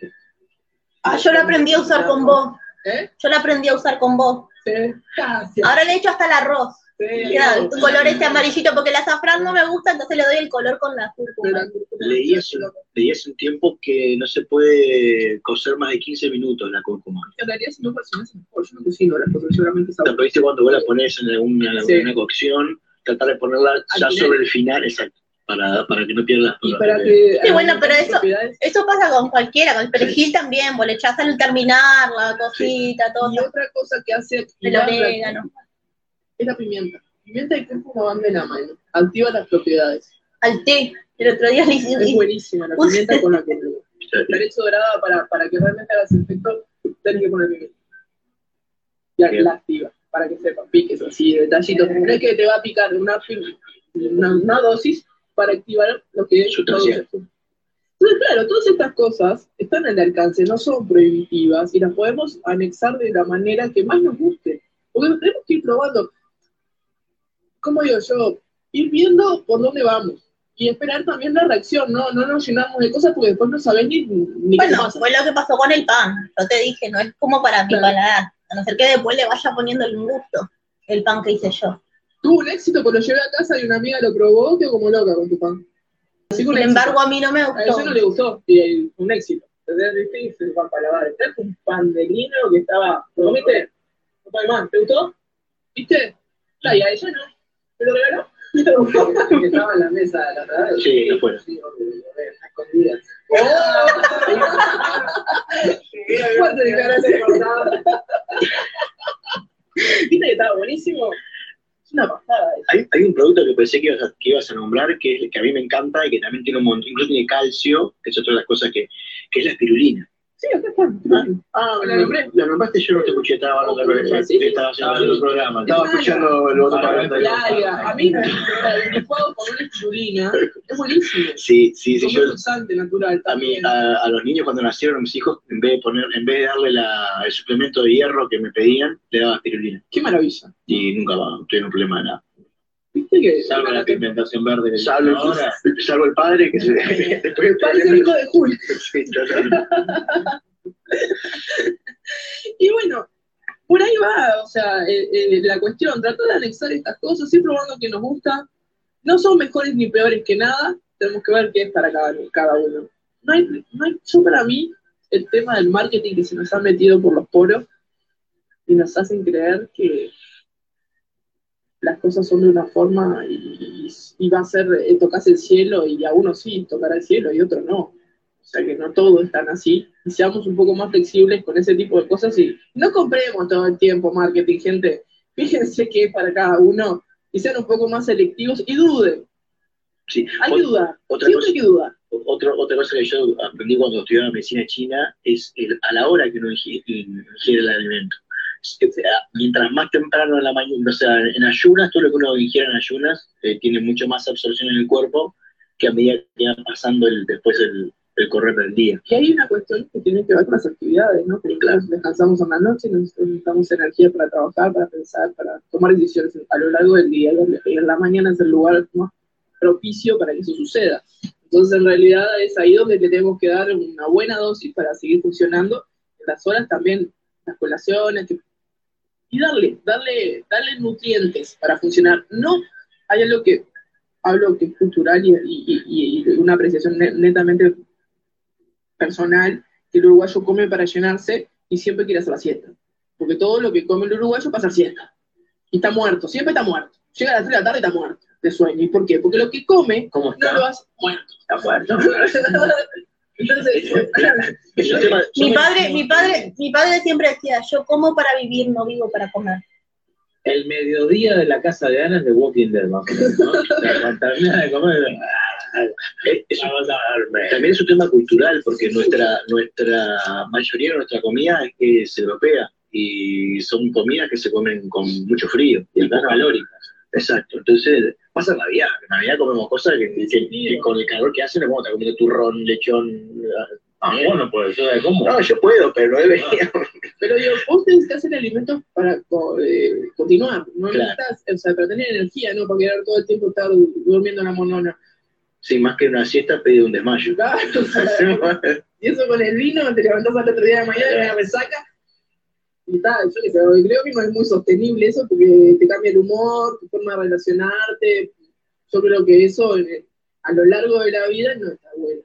Ah, yo la aprendí a usar con vos. ¿Eh? Yo la aprendí a usar con vos. Sí, gracias. Ahora le he hecho hasta el arroz. Sí, color este amarillito, porque el azafrán no me gusta, entonces le doy el color con la cúrcuma. Leí hace, leí hace un tiempo que no se puede cocer más de 15 minutos la cúrcuma. En realidad, si no cocinas mejor, yo no cocino cosas, seguramente sabes. Pero viste cuando vos la pones en alguna, Sí. alguna cocción, tratar de ponerla ya sobre el final, exacto, para, para que no pierdas Y para que. Sí, bueno, pero eso, eso pasa con cualquiera, con el perejil también, vos le echás al terminar la cosita, todo. Y otra cosa que hace El orégano. es la pimienta. Pimienta y cúrcuma van de la mano. Activa las propiedades. Al té. El otro día le hice Es buenísima la pimienta con la cúrcuma. La leche dorada para, para que realmente haga ese efecto, tenés que poner pimienta. Ya la activa, para que sepa, piques así, detallitos. No es que te va a picar una, pi- una, una dosis para activar lo que es Sustancial. Entonces, claro, todas estas cosas están al alcance, no son prohibitivas y las podemos anexar de la manera que más nos guste. Porque tenemos que ir probando. ¿Cómo digo yo? Ir viendo por dónde vamos y esperar también la reacción, no, no nos llenamos de cosas porque después no sabés ni, ni qué Bueno, pasa. fue lo que pasó con el pan. Yo te dije, no es como para mi paladar. A no ser que después le vaya poniendo el gusto. El pan que hice yo. Tuvo un éxito cuando lo llevé a casa y una amiga lo probó, quedó como loca con tu pan. Así Sin éxito. embargo, a mí no me A gustó. ella no le gustó, y eh, un éxito. ¿Entendés? ¿Viste? Y se pan para lavar. Este es un pan de lino que estaba. ¿Lo comiste? No. ¿Te gustó? ¿Viste? Ah, y a ella no. ¿Me lo regaló? que estaba en la mesa de la vez. Sí, afuera. Sí, a escondidas. Fuerte declaración. ¿Viste que estaba buenísimo? Hay, hay un producto que pensé que ibas, a, que ibas a nombrar, que, es, que a mí me encanta y que también tiene un montón, incluso tiene calcio, que es otra de las cosas que, que es la espirulina. Sí, acá está. Ah, ¿La nombré? La nombraste, yo no te escuché, estaba hablando Sí, sí. estaba haciendo el programa, estaba Es escuchando el otro La programa. alga. A mí me el licuado con una espirulina es buenísimo. Sí, sí, sí, yo, un natural a, mí, a, a los niños cuando nacieron, a mis hijos, en vez de poner, en vez de darle la, el suplemento de hierro que me pedían, le daba espirulina. Qué maravilla. Y nunca va, no tuvieron problema de nada. ¿Viste que Salvo la pigmentación verde que Salvo, el- ahora. salvo el padre que se, después el parece el hijo de Hulk? Sí. Y bueno, por ahí va, o sea, eh, eh, la cuestión, tratar de anexar estas cosas, ir probando que nos gusta. No son mejores ni peores que nada, tenemos que ver qué es para cada, cada uno. No hay, no hay, yo para mí, el tema del marketing que se nos ha metido por los poros y nos hacen creer que las cosas son de una forma y, y va a ser, eh, tocas el cielo y a uno sí tocará el cielo y otro no. O sea que no todo es tan así. Y seamos un poco más flexibles con ese tipo de cosas y no compremos todo el tiempo marketing, gente. Fíjense qué es para cada uno y sean un poco más selectivos y duden. Sí. Hay que dudar. Otra Siempre cosa, hay que dudar. otro- otra cosa que yo aprendí cuando estudiaba medicina china es el- a la hora que uno ingi- ingiere el alimento. O sea, mientras más temprano en la mañana, o sea, en ayunas, todo lo que uno ingiere en ayunas eh, tiene mucho más absorción en el cuerpo que a medida que va pasando el, después el, el correr del día. Y hay una cuestión que tiene que ver con las actividades, ¿no? Que claro, descansamos en la noche, necesitamos energía para trabajar, para pensar, para tomar decisiones a lo largo del día. Y en la mañana es el lugar más propicio para que eso suceda. Entonces, en realidad, es ahí donde le tenemos que dar una buena dosis para seguir funcionando. En las horas también, las colaciones, que- y darle, darle, darle nutrientes para funcionar. No hay algo que hablo que es cultural y, y- y- y una apreciación ne- netamente personal que el uruguayo come para llenarse y siempre quiere hacer la siesta. Porque todo lo que come el uruguayo pasa siesta. Y está muerto, siempre está muerto. Llega a las 3 de la tarde y está muerto de sueño. ¿Y por qué? Porque lo que come ¿Cómo no lo hace muerto. Está muerto. Entonces, Es Mi padre, mi padre, mi padre siempre decía, yo como para vivir, no vivo para comer. El mediodía de la casa de Ana es de Walking Dead, ¿no? De comer, es también es un tema cultural, porque nuestra, nuestra mayoría de nuestra comida es europea y son comidas que se comen con mucho frío y acá no. Exacto, entonces pasa en Navidad. En Navidad comemos cosas que, que- que con el calor que hace no podemos estar comiendo turrón, lechón. Ah, vos no podés, yo de cómo. No, yo puedo, pero no debería. Pero digo, vos tenés que hacer alimentos para eh, continuar, no Claro. necesitas, o sea, para tener energía, no para querer todo el tiempo estar durmiendo en la monona. Sí, más que una siesta, pedí un desmayo. Claro, o sea, y eso con el vino, te levantás al otro día de mañana y una resaca. Y tal, yo qué sé, creo que no es muy sostenible eso porque te cambia el humor, tu forma de relacionarte. Yo creo que eso en- a lo largo de la vida no está bueno.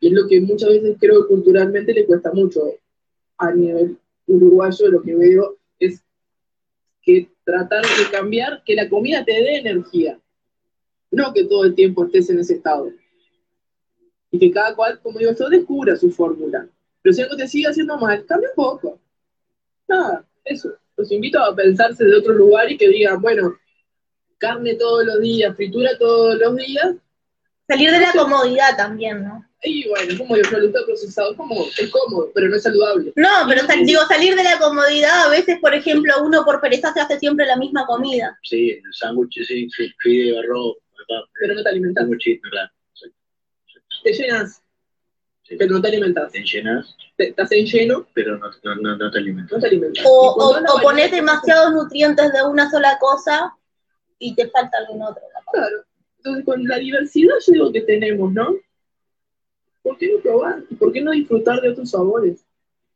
Y es lo que muchas veces creo que culturalmente le cuesta mucho a nivel uruguayo, lo que veo es que tratar de cambiar, que la comida te dé energía, no que todo el tiempo estés en ese estado. Y que cada cual, como digo yo, descubra su fórmula. Pero si algo te sigue haciendo mal, cambia un poco. Nada, eso. Los invito a pensarse de otro lugar y que digan, bueno, carne todos los días, fritura todos los días. Salir de la comodidad también, ¿no? Y bueno, como digo, yo, el procesado es como, es cómodo, pero no es saludable. No, pero sal- digo, salir de la comodidad, a veces, por ejemplo, uno por pereza se hace siempre la misma comida. Sí, el sándwich, sí, sí, fideo, arroz, papá. Pero no te alimentas. Sándwichito, claro. Te llenas, pero no te alimentas. Te llenas, Te, estás en lleno, pero no, no, no, no te alimentas. no te alimentas. O, o, pones demasiados nutrientes de una sola cosa y te falta algún otro. Claro. Entonces, con la diversidad yo digo que tenemos, ¿no? ¿Por qué no probar? ¿Y ¿Por qué no disfrutar de otros sabores?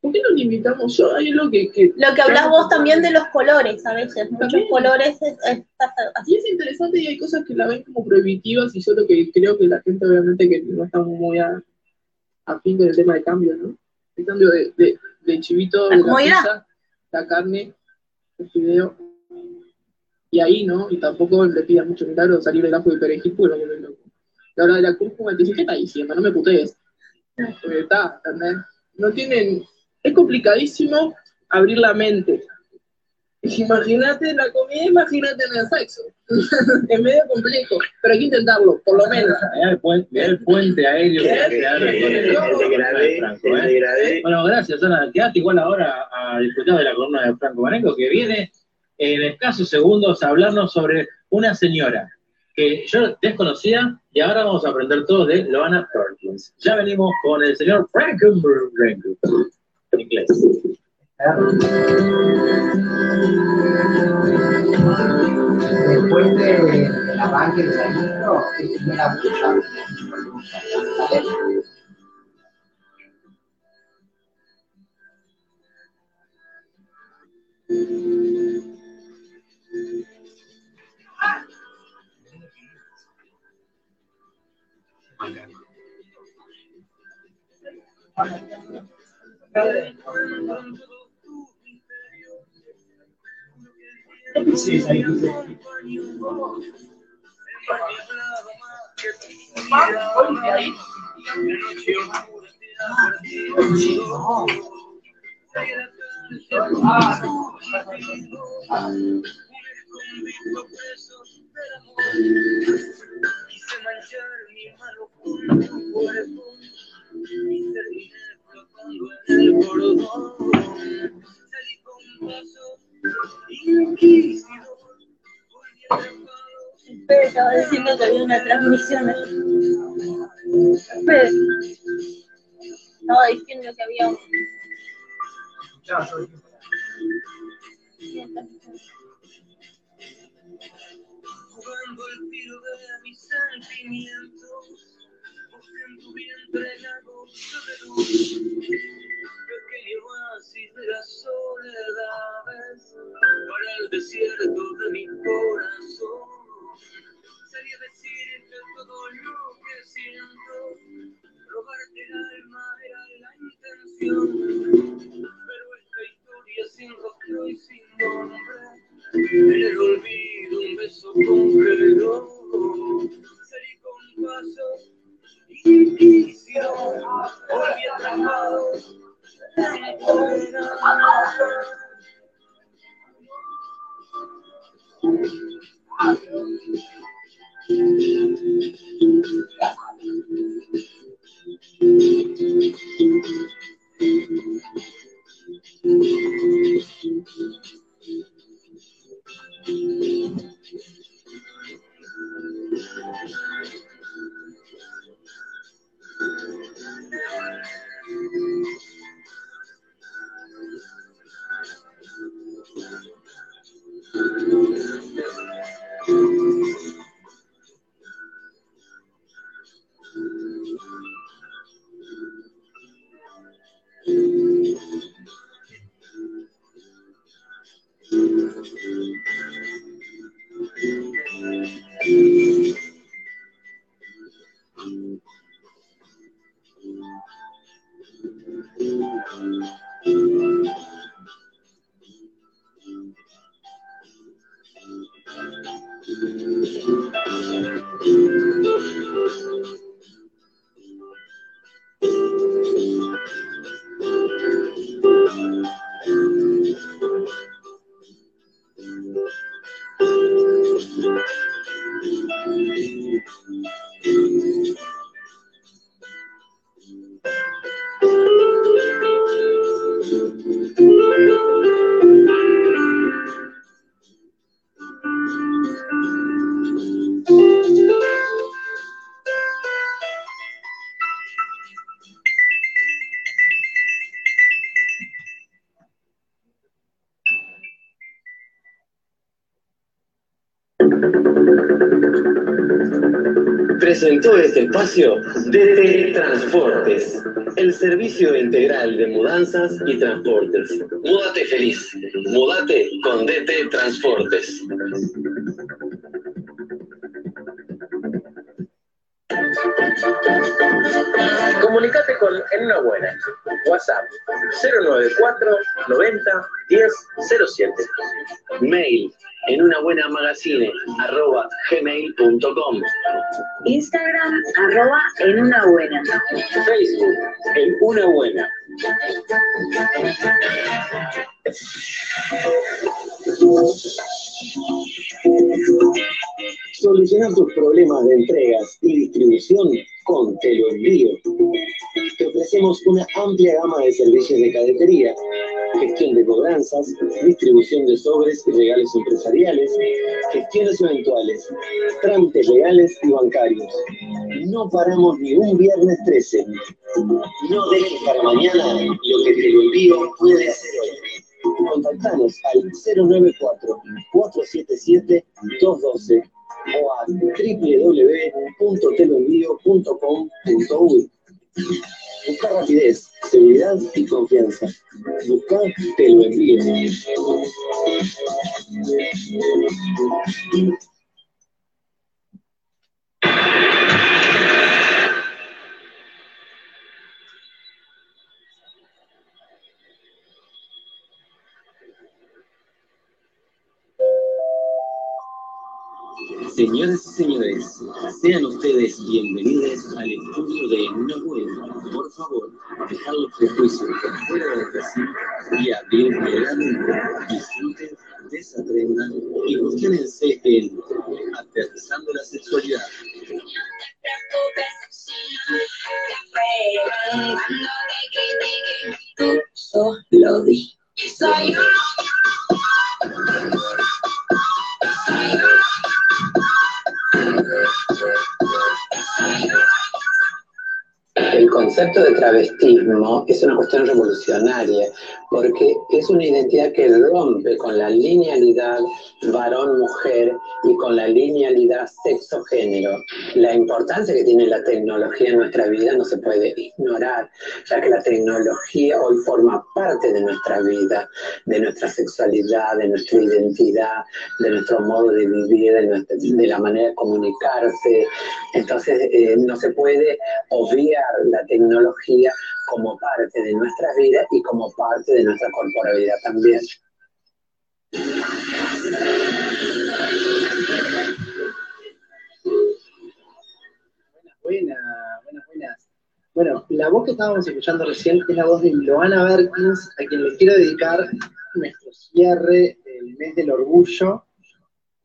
¿Por qué no limitamos? Yo hay algo que... que Lo que hablas vos también de los colores, a veces, muchos También. colores es, es- así. Y es interesante y hay cosas que la ven como prohibitivas y yo lo que creo que la gente obviamente que no está muy a, a fin con el tema de cambio, ¿no? El cambio de, de, de chivito, La de la pizza, la carne, el fideo. Y ahí, ¿no? Y tampoco le pida mucho milagro salir del ajo de perejil porque lo loco. La hora de la cúrcuma te dice, ¿qué está diciendo? No me putees. Porque está, ¿entendés? No tienen... Es complicadísimo abrir la mente. Imagínate la comida, imagínate en el sexo. es medio complejo, pero hay que intentarlo, por lo menos. Mirá el puente, mirá el puente aéreo que ¿eh? Bueno, gracias, Ana. Quedate igual ahora a disfrutar de la columna de Franco Marenco, que viene en escasos segundos a hablarnos sobre una señora que yo desconocía y ahora vamos a aprender todo de Loana Perkins. Ya venimos con el señor Franco Marenco. En inglés. Después de- del arranque del anillo, es una bulla. ¿Vale? Sí, sí, sí. Pepe estaba diciendo que había una transmisión. Pepe estaba diciendo que había un... Jugando el tiro de mis sentimientos, busqué en tu vientre la gota de luz, oasis de las soledades, para el desierto de mi corazón. Salí a decirte todo lo que siento, robarte el alma era la intención, Presentó este espacio DT Transportes, el servicio integral de mudanzas y transportes. Múdate feliz, múdate con DT Transportes. Comunicate con En Una Buena. WhatsApp 094 90 10 07. Mail en una buena magazine arroba gmail.com. Instagram, arroba en una buena. Facebook en una buena. Solucionar tus problemas de entregas y distribución con Te lo envío. Ofrecemos una amplia gama de servicios de cadetería, gestión de cobranzas, distribución de sobres y regalos empresariales, gestiones eventuales, trámites legales y bancarios. No paramos ni un viernes 13. No dejes para mañana lo que te lo envío puede hacer hoy. Contactanos al 094-477-212 o a www.teloenvío.com.uy. Rapidez, seguridad y confianza. Busca Te lo envío. Señoras y señores, sean ustedes bienvenidos al estudio de Una Buena. Por favor, dejar los prejuicios por fuera del recinto y abrir moderadamente. Disfruten, desaprendan y cuestionense en Aterrizando la Sexualidad. Tú sos lo di. El concepto de travestismo es una cuestión revolucionaria porque es una identidad que rompe con la linealidad varón-mujer y con la linealidad sexo-género. La importancia que tiene la tecnología en nuestra vida no se puede ignorar, ya que la tecnología hoy forma parte de nuestra vida, de nuestra sexualidad, de nuestra identidad, de nuestro modo de vivir, de, nuestra- de la manera de comunicarse. Entonces, eh, no se puede obviar la tecnología como parte de nuestra vida y como parte de nuestra corporalidad también. Buenas, buenas, buenas. Bueno, la voz que estábamos escuchando recién es la voz de Loana Berkins, a quien le quiero dedicar nuestro cierre del mes del orgullo.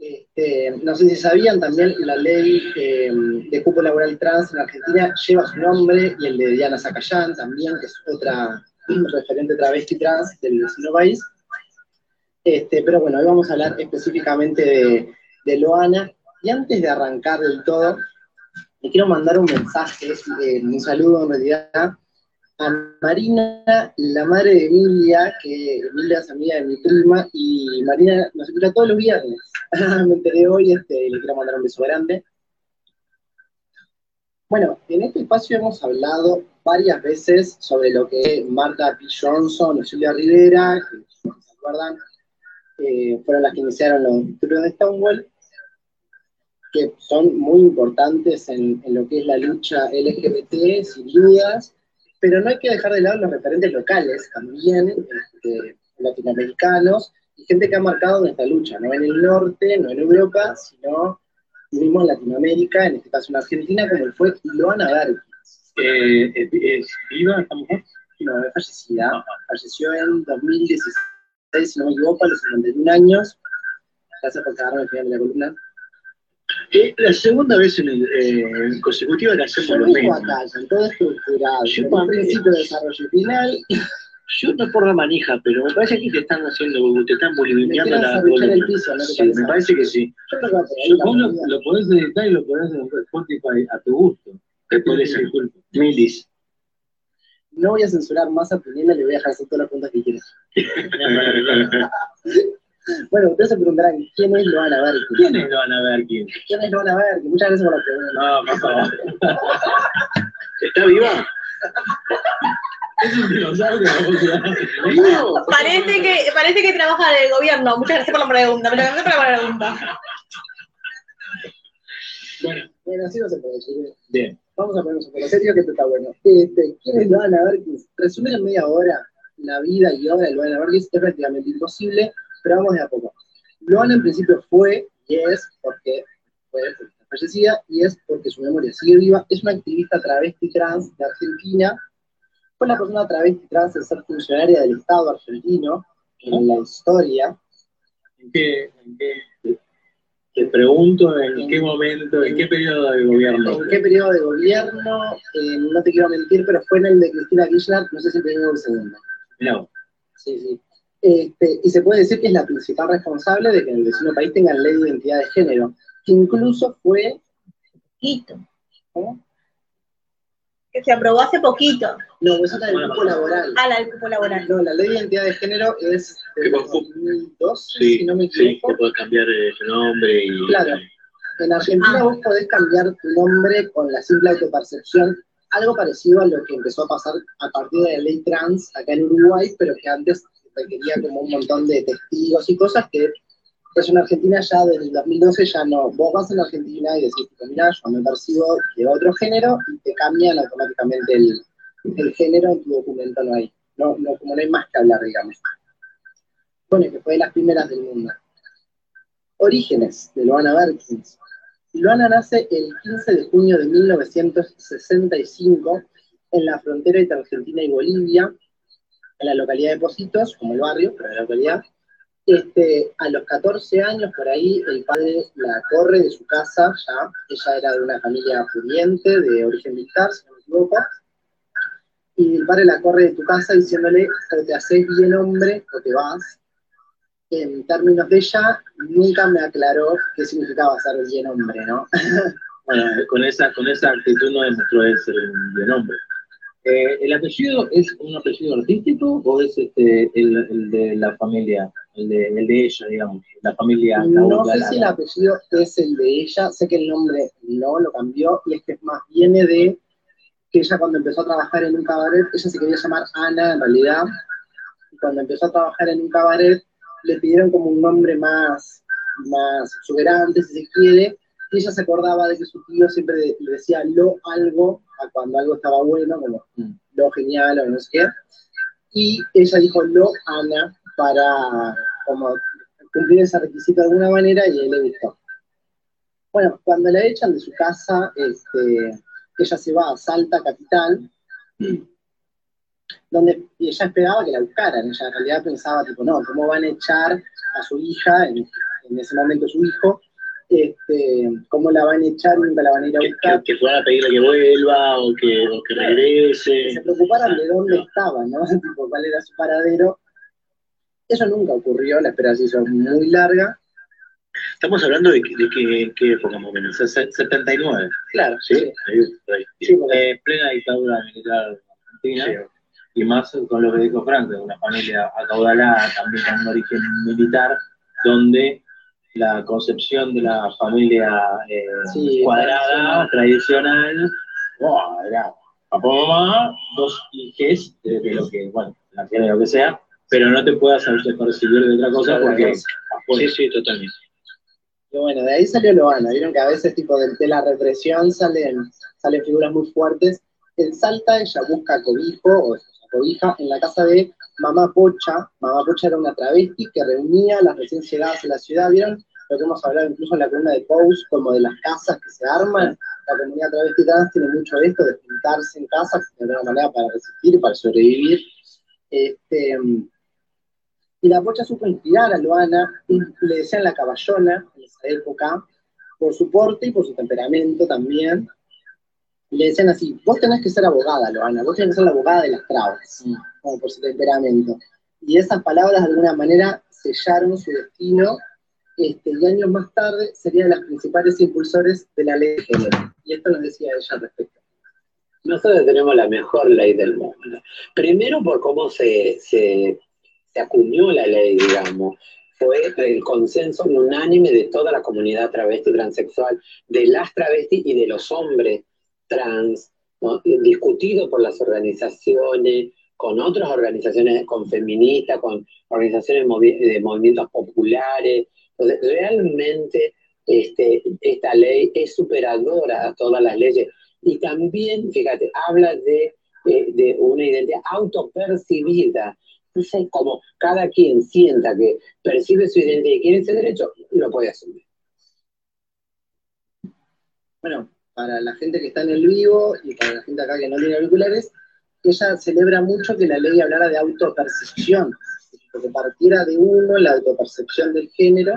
Este, no sé si sabían también, la ley eh, de cupo laboral trans en Argentina lleva su nombre y el de Diana Zacayán también, que es otra referente travesti trans del vecino país. Este, pero bueno, hoy vamos a hablar específicamente de, Loana. Y antes de arrancar del todo, le quiero mandar un mensaje, eh, un saludo en realidad, a Marina, la madre de Emilia, que Emilia es amiga de mi prima, y Marina nos escucha todos los viernes. Me enteré hoy, este, le quiero mandar un beso grande. Bueno, en este espacio hemos hablado varias veces sobre lo que Marta P. Johnson y Julia Rivera, que se acuerdan, eh, fueron las que iniciaron los estudios de Stonewall, que son muy importantes en, en lo que es la lucha LGBT, sin dudas, pero no hay que dejar de lado los referentes locales también, este, latinoamericanos, y gente que ha marcado nuestra lucha, no en el norte, no en Europa, sino mismo en Latinoamérica, en este caso en Argentina, como fue Loana Berkins. Eh, ¿es, es viva esta mujer? No, es fallecida. Falleció en 2016, si no me equivoco, a los 51 años. Gracias por cagarme el final de la columna. Eh, la segunda vez en el, eh, consecutiva le hacemos lo mismo. acá, con todo estructurado, Yo un principio de desarrollo final. Yo no por la manija, pero me parece que te están haciendo, te están boliviando Me la quieres arruchar el columna. piso, ¿no te Sí, parece? me parece que sí. Yo la Vos lo, lo podés editar y lo podés en Spotify a tu gusto. Te pones el Milis. No voy a censurar más a Pinela, le voy a dejar hacer todas las preguntas que quieras. Bueno, ustedes se preguntarán, ¿quién es Loana Berkins? ¿Quién es Loana Berkins? ¿Quién es Loana Berkins? Muchas gracias por la pregunta. No, por favor. ¿Está viva? Es un dinosaurio. No. Parece que, parece que trabaja del gobierno. Muchas gracias por la pregunta. Muchas gracias por la pregunta. Bueno, Bueno, así no se puede decir. bien. Vamos a ponernos un poco serio, que esto está bueno. Este, ¿Quién es Loana Berkins? Resumir en media hora la vida y obra de Loana Berkins es prácticamente imposible, pero vamos de a poco. Loana en principio fue, y es, porque fue fallecida, y es porque su memoria sigue viva, es una activista travesti trans de Argentina, fue la persona travesti trans en ser funcionaria del Estado argentino en la historia, ¿En qué, en qué, te pregunto en qué momento, en qué periodo de gobierno? ¿En qué periodo de gobierno? Eh, no te quiero mentir, pero fue en el de Cristina Kirchner, no sé si el primero o el segundo. No. Sí, sí. Este, y se puede decir que es la principal responsable de que en el vecino país tengan ley de identidad de género, que incluso fue... Poquito. ¿Cómo? Que se aprobó hace poquito. No, eso es la del cupo laboral. Ah, la del cupo laboral. No, la ley de identidad de género es de Que con cupo. 2012, Sí, si no me sí, equivoco. que puedes cambiar eh, el nombre y. Claro. En Argentina Ah. vos podés cambiar tu nombre con la simple autopercepción, algo parecido a lo que empezó a pasar a partir de la ley trans acá en Uruguay, pero que antes requería como un montón de testigos y cosas que pues en Argentina ya desde el 2012 ya no, vos vas en Argentina y decís, mira, yo me percibo de otro género y te cambian automáticamente el, el género en tu documento, no hay, no, no, como no hay más que hablar, digamos. Bueno, que fue de las primeras del mundo. Orígenes de Loana Berkins. Loana nace el 15 de junio de 1965 en la frontera entre Argentina y Bolivia, en la localidad de Positos, como el barrio, pero en la localidad. Este, a los 14 años, por ahí, el padre la corre de su casa, ya. Ella era de una familia pudiente, de origen militar, si no me equivoco. Y el padre la corre de tu casa diciéndole, o te haces bien hombre, o te vas. En términos de ella, nunca me aclaró qué significaba ser bien hombre, ¿no? Bueno, con esa, con esa actitud no demostró ser un buen hombre. Eh, ¿El apellido es un apellido artístico o es este, el, el de la familia, el de, el de ella, digamos, la familia No sé si el apellido es el de ella, sé que el nombre no lo cambió, y es que es más, viene de que ella cuando empezó a trabajar en un cabaret, ella se quería llamar Ana en realidad, y cuando empezó a trabajar en un cabaret, le pidieron como un nombre más, más exuberante, si se quiere, y ella se acordaba de que su tío siempre le decía lo algo, a cuando algo estaba bueno, como Mm. lo genial o no sé qué, y ella dijo lo Ana para como cumplir ese requisito de alguna manera y él le gustó. Bueno, cuando la echan de su casa, este, ella se va a Salta Capital, donde y ella esperaba que la buscaran. Ella en realidad pensaba, tipo, no, ¿cómo van a echar a su hija, en, en ese momento su hijo, este, cómo la van a echar nunca la van a ir a Que, buscar? que, que fueran a pedirle que vuelva o que, o que Que regrese. se preocuparan de dónde estaba, ¿no? tipo, cuál era su paradero. Eso nunca ocurrió, la espera se hizo muy larga. Estamos hablando de, que- de que, qué época más o menos. Se- 79. Claro, ¿Sí? sí. Ahí, ahí. Sí, porque- Eh, plena dictadura militar argentina. Sí. y más con lo que dijo Franco, una familia acaudalada, también con un origen militar, donde la concepción de la familia eh, Sí, cuadrada, tradicional, wow, era papá, mamá, dos hijos, de, de lo que, bueno, la de lo que sea, pero no te puedas hacer percibir de otra cosa porque Sí, sí, totalmente. Y bueno, de ahí salió Loana. Vieron que a veces, tipo, de, de la represión salen, salen figuras muy fuertes. En Salta ella busca cobijo, o sea, cobija, en la casa de Mamá Pocha. Mamá Pocha era una travesti que reunía a las recién llegadas a la ciudad. ¿Vieron? Lo que hemos hablado incluso en la columna de Pose, como de las casas que se arman. La comunidad travesti trans tiene mucho de esto, de juntarse en casas de alguna manera para resistir y para sobrevivir. Este, y la Pocha supo inspirar a Loana, y le decían la caballona en esa época, por su porte y por su temperamento también. Y le decían así, vos tenés que ser abogada, Loana, vos tenés que ser la abogada de las trabas, como por su temperamento. Y esas palabras de alguna manera sellaron su destino, este, y años más tarde sería de las principales impulsores de la ley de género. Y esto nos decía ella al respecto. Nosotros tenemos la mejor ley del mundo. Primero por cómo se, se, se acuñó la ley, digamos. Fue el consenso unánime de toda la comunidad travesti transexual, de las travestis y de los hombres trans, discutido por las organizaciones, con otras organizaciones, con feministas, con organizaciones de movimientos populares. Entonces, realmente este, esta ley es superadora a todas las leyes. Y también, fíjate, habla de, de- de una identidad autopercibida. Entonces, como cada quien sienta que percibe su identidad y quiere ese derecho, lo puede asumir. Bueno, para la gente que está en el vivo y para la gente acá que no tiene auriculares, ella celebra mucho que la ley hablara de autopercepción, porque partiera de uno la autopercepción del género.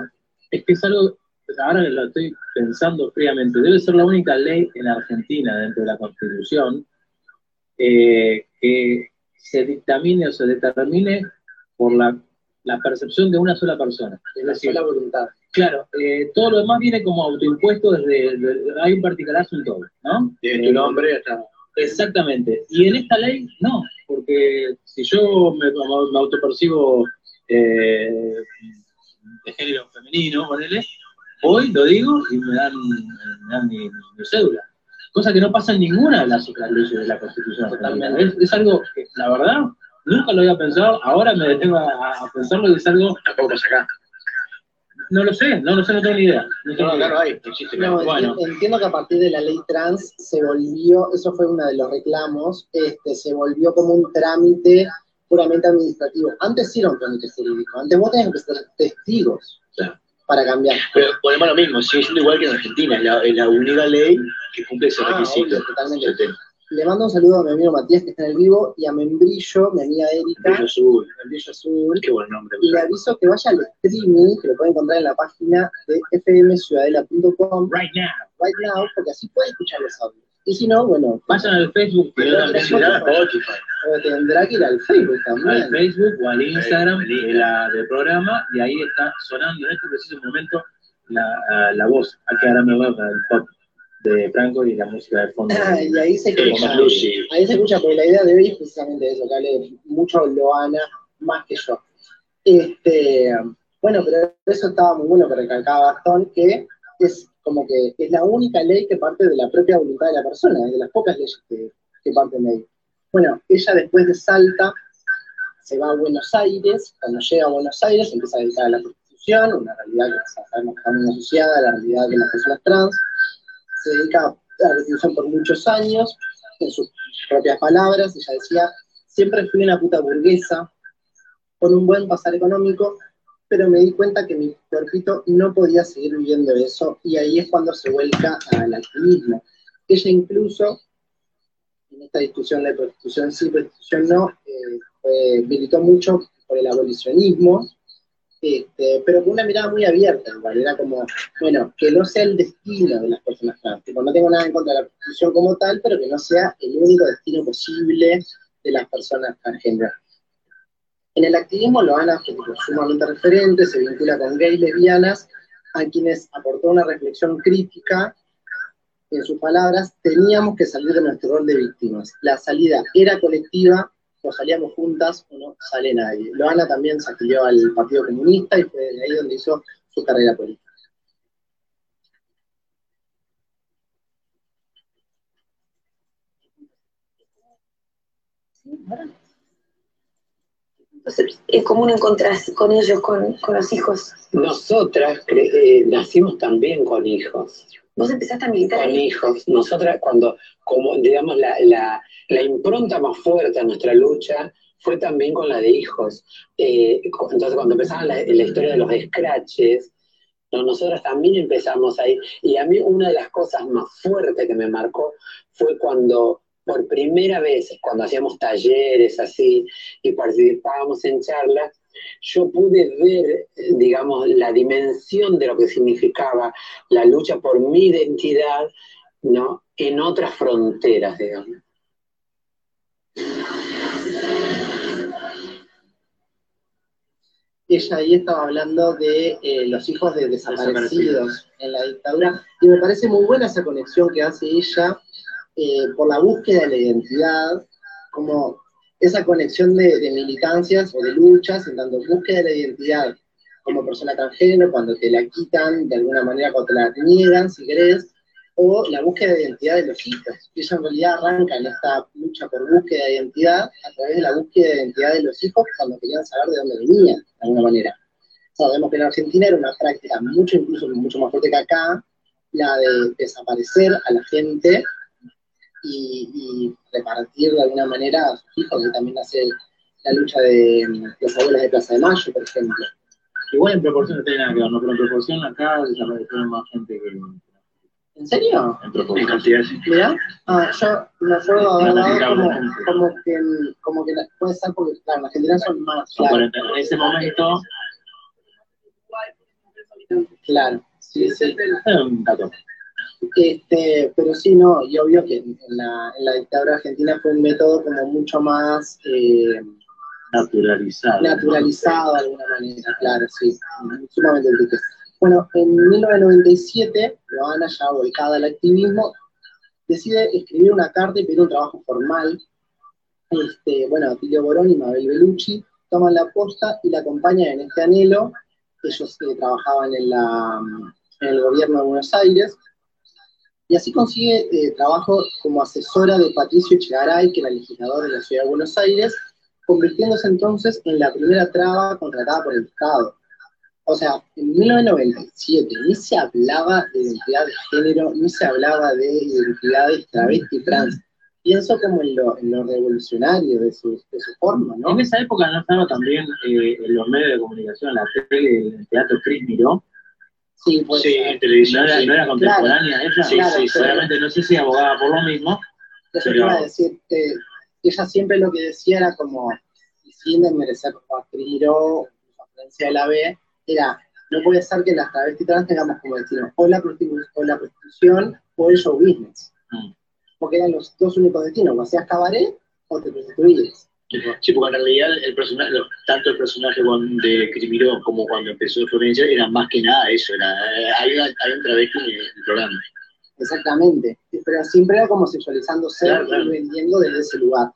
Es que es algo, ahora que lo estoy pensando fríamente, debe ser la única ley en Argentina dentro de la Constitución eh, que se dictamine o se determine por la, la percepción de una sola persona. Es decir, la voluntad. Claro, eh, todo lo demás viene como autoimpuesto desde, desde- hay un particulazo en todo, ¿no? Desde tu nombre hasta. Exactamente. Y en esta ley, no, porque si yo me, autopercibo eh, de género femenino, ponele, voy, lo digo y me dan, me dan mi, mi cédula. Cosa que no pasa en ninguna de las otras leyes de la Constitución. Es, es algo que, la verdad, nunca lo había pensado, ahora me detengo a, a pensarlo y es algo... Tampoco pasa acá. No lo sé, no lo sé, no tengo ni idea. No, tengo No, idea. no hay, existe. Bueno. entiendo que a partir de la ley trans se volvió, eso fue uno de los reclamos, este, se volvió como un trámite puramente administrativo. Antes sí era un trámite jurídico, antes vos tenías que ser testigos para cambiar. Pero ponemos lo mismo, sigue siendo igual que en Argentina, es la, única ley que cumple ese Ah, requisito. obvio, totalmente. Le mando un saludo a mi amigo Matías que está en el vivo y a Membrillo, mi amiga Erika. Brillo azul. Membrillo azul. Qué buen nombre. Y le aviso que vaya al streaming, que lo puede encontrar en la página de fmciudadela.com. Right now. Right now, porque así puede escuchar los audios. Y si no, bueno, Vayan al Facebook, también Spotify. O tendrá que ir al Facebook también. al Facebook o al Instagram de la, del programa y ahí está sonando en este preciso momento la, la voz. Aquí ahora me voy para el pop de Franco y la música de fondo. Ah, y ahí se escucha. Lucy. Ahí se escucha, porque la idea de hoy es precisamente eso, que hable mucho Loana más que yo. Este, bueno, pero eso estaba muy bueno que recalcaba Gastón, que es como que es la única ley que parte de la propia voluntad de la persona, es de las pocas leyes que, que parten de ahí. Bueno, ella después de Salta se va a Buenos Aires, cuando llega a Buenos Aires empieza a dedicar a la prostitución, una realidad que sabemos que está muy asociada a la realidad de las personas trans, se dedica a la prostitución por muchos años, en sus propias palabras, ella decía, siempre fui una puta burguesa, con un buen pasar económico, pero me di cuenta que mi cuerpito no podía seguir viviendo eso, y ahí es cuando se vuelca al activismo. Ella incluso, en esta discusión de prostitución sí, prostitución no, eh, militó mucho por el abolicionismo, este, pero con una mirada muy abierta igual, era como, bueno, que no sea el destino de las personas trans, tipo, no tengo nada en contra de la prostitución como tal, pero que no sea el único destino posible de las personas transgénero. En el activismo Loana tipo, sumamente referente, se vincula con gays lesbianas, a quienes aportó una reflexión crítica, en sus palabras, teníamos que salir de nuestro rol de víctimas. La salida era colectiva, o salíamos juntas o no sale nadie. Loana también se afilió al Partido Comunista y fue de ahí donde hizo su carrera política. Es común encontrarse con ellos, con, con los hijos. Nosotras eh, nacimos también con hijos. Vos empezaste a militar Con ahí. hijos. Nosotras cuando, como digamos, la, la, la impronta más fuerte a nuestra lucha fue también con la de hijos. Eh, entonces, cuando empezaba la, la historia de los scratches, ¿no? nosotros también empezamos ahí. Y a mí una de las cosas más fuertes que me marcó fue cuando, por primera vez, cuando hacíamos talleres así y participábamos en charlas, yo pude ver, eh, digamos, la dimensión de lo que significaba la lucha por mi identidad, ¿no? En otras fronteras, digamos. ella ahí estaba hablando de eh, los hijos de desaparecidos en la dictadura, y me parece muy buena esa conexión que hace ella eh, por la búsqueda de la identidad, como esa conexión de, de militancias o de luchas, en tanto búsqueda de la identidad como persona transgénero, cuando te la quitan de alguna manera, cuando te la niegan, si querés, o la búsqueda de identidad de los hijos. Y ella en realidad arranca en esta lucha por búsqueda de identidad a través de la búsqueda de identidad de los hijos cuando querían saber de dónde venían, de alguna manera. Sabemos que en Argentina era una práctica mucho, incluso mucho más fuerte que acá, la de desaparecer a la gente y, y repartir de alguna manera a sus hijos, que también hace la lucha de mm, los abuelos de Plaza de Mayo, por ejemplo. Igual en proporción no tiene nada que ver, ¿no? Pero en proporción acá desaparecieron más gente que ¿En serio? en proporción. cantidad, sí. Mirá, ah, yo me acuerdo de haber dado como, como que, como que la- puede ser porque, claro, en Argentina son más, Son claro, 40. En ese momento, claro, sí, sí. un dato. Este, pero sí, no, y obvio que en la, en la dictadura argentina fue un método como mucho más eh, Naturalizado. naturalizado de alguna manera, claro, sí, sumamente enriquecido. Bueno, en 1997, Joana, ya volcada al activismo, decide escribir una carta y pedir un trabajo formal. Este, bueno, Atilio Borón y Mabel Bellucci toman la posta y la acompañan en este anhelo. Ellos eh, trabajaban en, la, en el gobierno de Buenos Aires. Y así consigue eh, trabajo como asesora de Patricio Echegaray, que era legislador de la ciudad de Buenos Aires, convirtiéndose entonces en la primera traba contratada por el Estado. O sea, en 1997 ni se hablaba de identidad de género, ni se hablaba de identidades travesti trans. Pienso como en lo, en lo revolucionario de su, de su forma, ¿no? En esa época no estaba también eh, en los medios de comunicación, la tele, el teatro Cris Miró. Sí, pues, sí, en televisión. No era, no era contemporánea Claro, ella. sí, claro, sí, seguramente no sé si abogaba por lo mismo. Pero- iba a decir, que ella siempre lo que decía era como, y sin desmerecer a Miró, a Francia de la B, era, no puede ser que las travestis trans tengamos como destino o la, prostitu- o la prostitución o el show business. Mm. Porque eran los dos únicos destinos, o hacías cabaret o te prostituías. Sí, porque en realidad el personaje, tanto el personaje de Crimiró como cuando empezó Florencia era más que nada eso, era, un travesti en el programa. Exactamente. Pero siempre era como sexualizándose Claro, claro. y vendiendo desde ese lugar.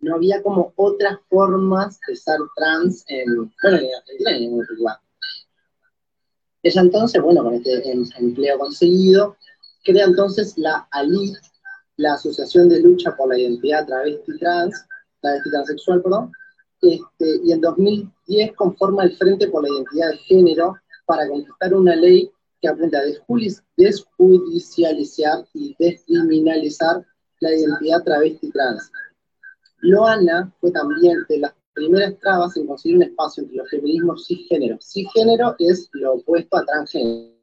No había como otras formas de ser trans en, bueno, en Argentina ni en ningún otro lugar. Ella entonces, bueno, con este em- empleo conseguido, crea entonces la ALIT, la Asociación de Lucha por la Identidad Travesti Trans, travesti transexual, perdón, este, y en 2010 conforma el Frente por la Identidad de Género para conquistar una ley que apunta a desjudicializar y descriminalizar la identidad travesti trans. Loana fue también de las primeras trabas en conseguir un espacio entre los feminismos cisgénero. Cisgénero es lo opuesto a transgénero.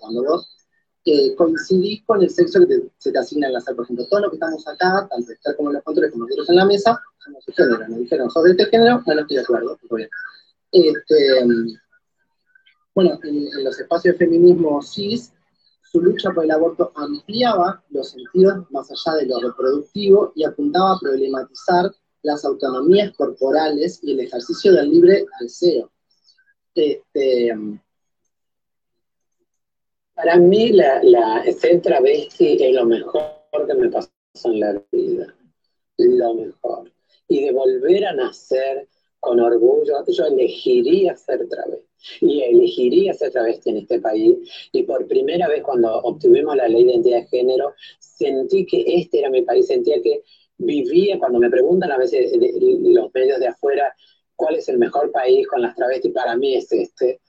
Cuando vos eh, coincidís con el sexo que te- se te asigna la sala. Por ejemplo, todos los que estamos acá, tanto estar como los controles como nosotros en la mesa, somos cisgénero. Nos dijeron, sos de este género, no, no estoy de acuerdo, bien. Este, bueno, en, en los espacios de feminismo cis, su lucha por el aborto ampliaba los sentidos más allá de lo reproductivo y apuntaba a problematizar las autonomías corporales y el ejercicio del libre deseo. Este, Para mí, la, la, ser travesti es lo mejor que me pasó en la vida. Lo mejor. Y de volver a nacer con orgullo, yo elegiría ser travesti. Y elegiría ser travesti en este país. Y por primera vez, cuando obtuvimos la ley de identidad de género, sentí que este era mi país. Sentía que vivía, cuando me preguntan a veces los medios de afuera, ¿cuál es el mejor país con las travestis? Para mí es este.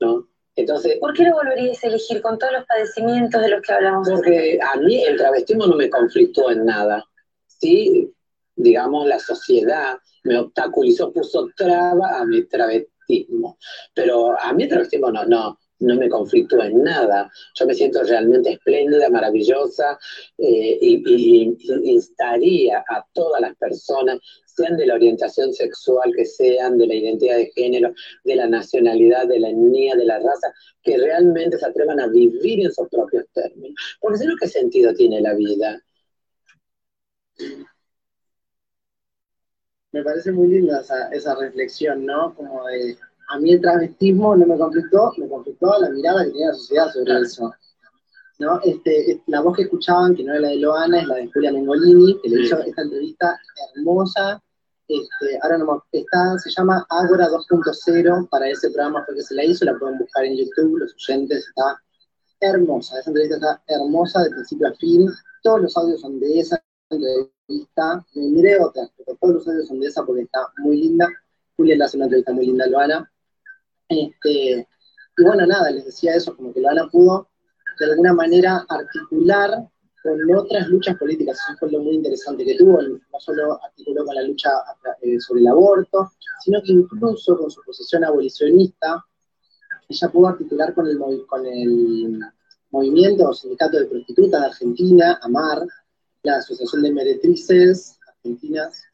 ¿no? Entonces, ¿Por qué lo volverías a elegir con todos los padecimientos de los que hablamos? porque a mí el travestismo no me conflictó en nada. Sí, digamos, la sociedad me obstaculizó, puso traba a mi travestismo. Pero a mí el travestismo no, no, no me conflictúa en nada. Yo me siento realmente espléndida, maravillosa eh, y, y- y instaría a todas las personas, sean de la orientación sexual que sean, de la identidad de género, de la nacionalidad, de la etnia, de la raza, que realmente se atrevan a vivir en sus propios términos. Porque si no, ¿qué sentido tiene la vida? Me parece muy linda esa, esa reflexión, ¿no? Como de, a mí el travestismo no me conflictó, me conflictó la mirada que tenía la sociedad sobre eso. ¿No? Este, es- la voz que escuchaban, que no es la de Loana, es la de Julia Mengolini, que le hizo esta entrevista hermosa. Este, ahora no está, se llama Ágora 2.0, para ese programa fue que se la hizo, la pueden buscar en YouTube, los oyentes, está hermosa, esa entrevista está hermosa de principio a fin, todos los audios son de esa entrevista, me miré otras, pero todos los audios son de esa porque está muy linda, Julia le hace una entrevista muy linda a Loana, este, y bueno, nada, les decía eso, como que Loana pudo de alguna manera articular con otras luchas políticas, eso fue lo muy interesante que tuvo, no solo articuló con la lucha eh, sobre el aborto, sino que incluso con su posición abolicionista, ella pudo articular con el, con el movimiento o sindicato de prostitutas de Argentina, AMAR, la Asociación de Meretrices Argentinas,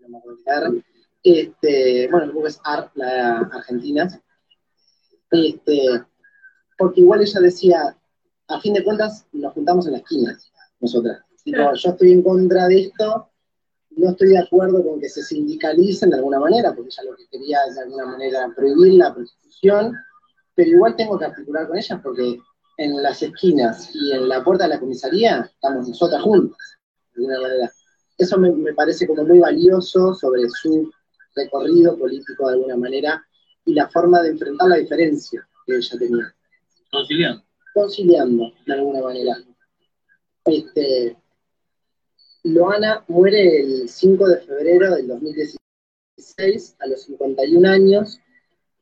no me acuerdo este, bueno, luego es AR, la Argentinas, este, porque igual ella decía, a fin de cuentas nos juntamos en la esquina, nosotras. Tipo, Claro. yo estoy en contra de esto, no estoy de acuerdo con que se sindicalicen de alguna manera, porque ella lo que quería es de alguna manera prohibir la prostitución, pero igual tengo que articular con ellas porque en las esquinas y en la puerta de la comisaría estamos nosotras juntas, de alguna manera. Eso me, me parece como muy valioso sobre su recorrido político de alguna manera y la forma de enfrentar la diferencia que ella tenía Conciliando. Conciliando de alguna manera. Este, Loana muere el 5 de febrero del 2016 a los 51 años,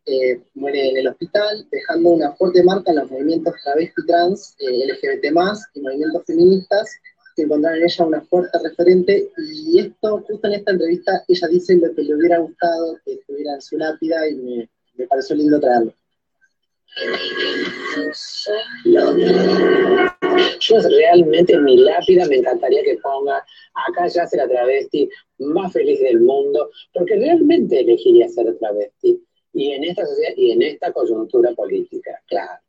eh, muere en el hospital, dejando una fuerte marca en los movimientos travesti trans, eh, LGBT+, y movimientos feministas, que encontraron en ella una fuerte referente, y esto, justo en esta entrevista, ella dice lo que le hubiera gustado que estuviera en su lápida, y me, me pareció lindo traerlo. Yo realmente en mi lápida me encantaría que ponga, acá ya la travesti más feliz del mundo, porque realmente elegiría ser travesti. Y en esta sociedad y en esta coyuntura política, claro.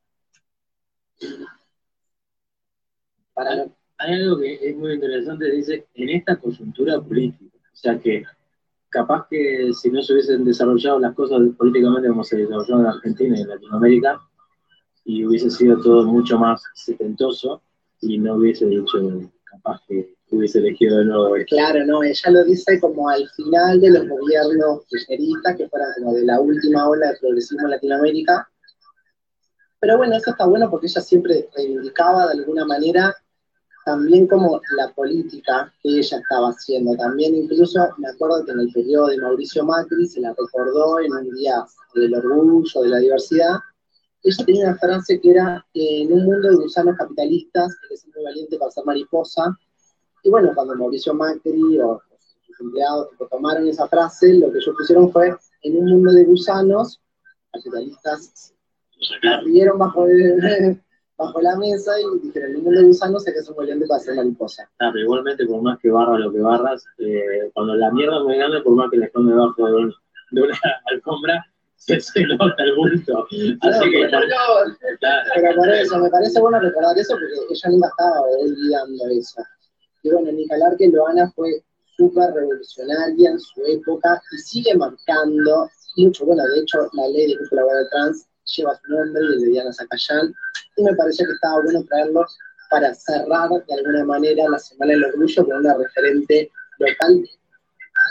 Hay algo que es muy interesante, dice, en esta coyuntura política. O sea que capaz que si no se hubiesen desarrollado las cosas políticamente como se desarrollaron en Argentina y en Latinoamérica, y hubiese sido todo mucho más setentoso, y no hubiese dicho, capaz que hubiese elegido de nuevo. Claro, no, ella lo dice como al final de los gobiernos kirchneristas, que fueron como de la última ola de progresismo en Latinoamérica. Pero bueno, eso está bueno porque ella siempre reivindicaba de alguna manera también como la política que ella estaba haciendo. También incluso me acuerdo que en el periodo de Mauricio Macri se la recordó en un día del orgullo, de la diversidad. Ella tenía una frase que era, en un mundo de gusanos capitalistas, hay que ser muy valiente para ser mariposa, y bueno, cuando Mauricio Macri o sus empleados tomaron esa frase, lo que ellos pusieron fue, en un mundo de gusanos, capitalistas la rieron bajo, el- bajo la mesa y dijeron, en un mundo de gusanos hay que ser valiente para ser mariposa. Ah, pero igualmente, por más que barras lo que barras, eh, cuando la mierda es muy grande, por más que la esconde debajo de, un- de una alfombra, se, se nota el bulto. Así que, pero, pero por eso, me parece bueno recordar eso porque ella nunca estaba olvidando eso. Y bueno, ni que Loana fue súper revolucionaria en su época y sigue marcando mucho. Bueno, de hecho, la ley de laboral trans lleva su nombre y el de Diana Zacayán. Y me pareció que estaba bueno traerlo para cerrar de alguna manera la Semana del Orgullo con una referente local.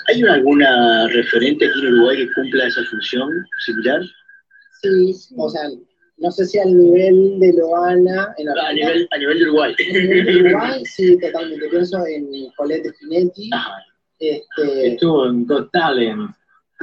¿Hay alguna referente aquí en Uruguay que cumpla esa función similar? Sí, o sea, no sé si al nivel de Loana en A Argentina. nivel, a nivel de Uruguay. En Uruguay, sí, totalmente. Pienso en Colette Finetti. Este, estuvo en Got Talent.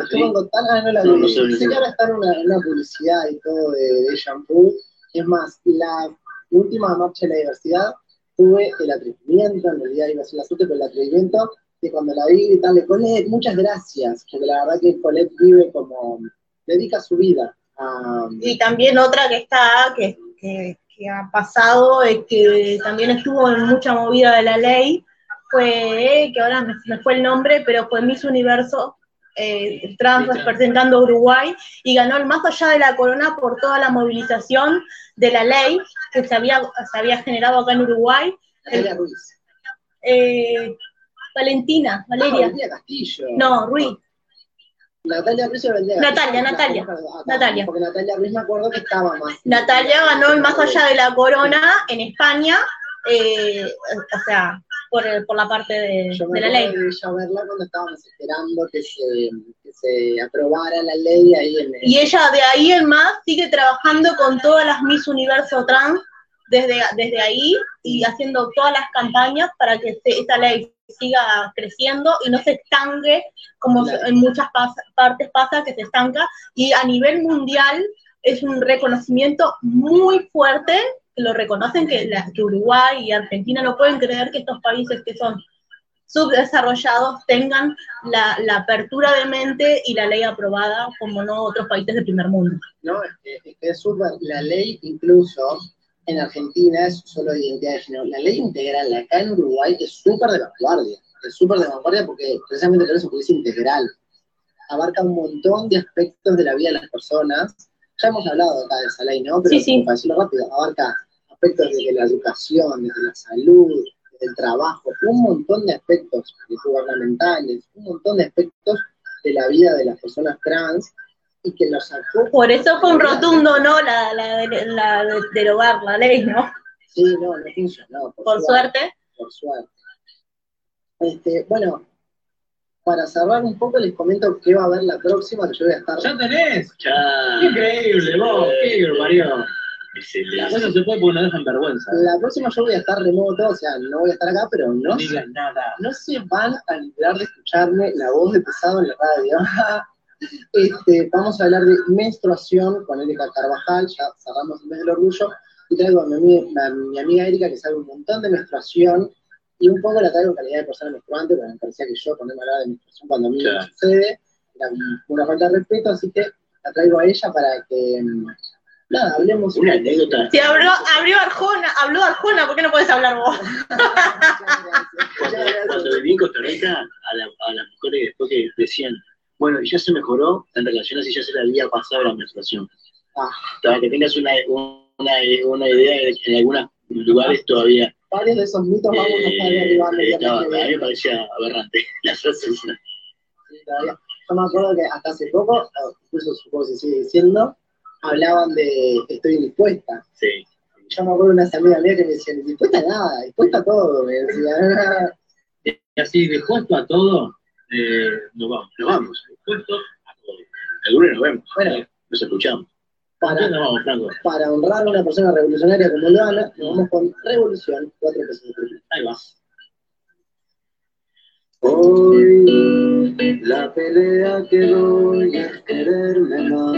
Estuvo Talent, ah, no la No, vi. no sé. Que ahora está en una, una publicidad y todo de, de shampoo. Es más, la última marcha de la diversidad tuve el atrevimiento, en realidad iba a ser la suerte, pero el atrevimiento que cuando la vi gritarle, Colette, muchas gracias, porque la verdad que Colette vive como, dedica su vida a... Y también otra que está, que, que- que ha pasado, es que también estuvo en mucha movida de la ley, fue, que ahora me, me fue el nombre, pero fue Miss Universo eh, trans representando a Uruguay y ganó el más allá de la corona por toda la movilización de la ley que se había, se había generado acá en Uruguay. Ruiz. Eh, Valentina, Ah, Valeria. Valentina Castillo. No, Ruiz. Natalia Ruiz o Natalia. Natalia, Natalia. Porque Natalia Ruiz me acuerdo que estaba más. Natalia ganó el más allá de la corona en España, eh, o sea, por, el- por la parte de, Yo de la ley. ella verla cuando estábamos esperando que se, que se aprobara la ley ahí en el... Y ella de ahí en más sigue trabajando con todas las Miss Universo Trans desde, desde ahí y haciendo todas las campañas para que se- esta ley siga creciendo y no se estanque como se- en muchas pas- partes pasa que se estanca y a nivel mundial es un reconocimiento muy fuerte lo reconocen que, la- que Uruguay y Argentina no pueden creer que estos países que son subdesarrollados tengan la, la apertura de mente y la ley aprobada como no otros países del primer mundo. ¿no? Es que, es súper, la ley incluso en Argentina es solo de identidad de género. La ley integral acá en Uruguay es súper de vanguardia, es súper de vanguardia porque precisamente por eso, porque es integral. Abarca un montón de aspectos de la vida de las personas. Ya hemos hablado acá de esa ley, ¿no? Pero Sí, sí. para decirlo rápido, abarca aspectos desde la educación, desde la salud, desde el trabajo, un montón de aspectos gubernamentales, un montón de aspectos de la vida de las personas trans y que lo sacó. Por eso fue un rotundo no la, la, de- la de derogar la ley, ¿no? Sí, no, no funcionó. Por, Por suerte. Por suerte. Este, bueno, para cerrar un poco, les comento qué va a haber la próxima, que yo voy a estar. ¿Ya tenés? Ya. Increíble, vos, qué Eso se puede porque no dejan vergüenza. La próxima yo voy a estar remoto, o sea, no voy a estar acá, pero no, No digas nada. no se van a librar de escucharme la voz de pesado en la radio. Este, vamos a hablar de menstruación con Erika Carvajal, ya cerramos el mes del orgullo, y traigo a mi, ami- a mi amiga Erika que sabe un montón de menstruación, y un poco la traigo en calidad de persona menstruante, porque me parecía que yo ponerme a hablar de menstruación cuando a mí Claro. me sucede, era una falta de respeto, así que la traigo a ella para que, mm, nada, hablemos. Una anécdota. Si habló, abrió Arjona, habló Arjona, ¿por qué no puedes hablar vos? Cuando, viví en Costa Rica, a, la- a las mujeres después que decían, bueno, ya se mejoró en relación a si ya se le había pasado la menstruación. Ah. Para que tengas una, una, una idea, en algunos lugares todavía Varios de esos mitos vamos a estar eh, derribando estaba- a mí me parecía aberrante la frase. Sí, todavía. Yo me acuerdo que hasta hace poco, o incluso supongo que se sigue diciendo, hablaban de estoy indispuesta. Sí. Yo me acuerdo de unas amigas mías que me decían, dispuesta a nada, dispuesta a todo, me decían. Y así, dispuesto a todo, eh, nos vamos. Nos vamos. Dispuesto a todo. El lunes nos vemos. Bueno. Nos escuchamos. ¿Por qué Para, nos vamos, Franco? para honrar a una persona revolucionaria como Luana, nos vamos con Revolución, cuatro pesos de película. Ahí va. Hoy la pelea que doy es quererme más.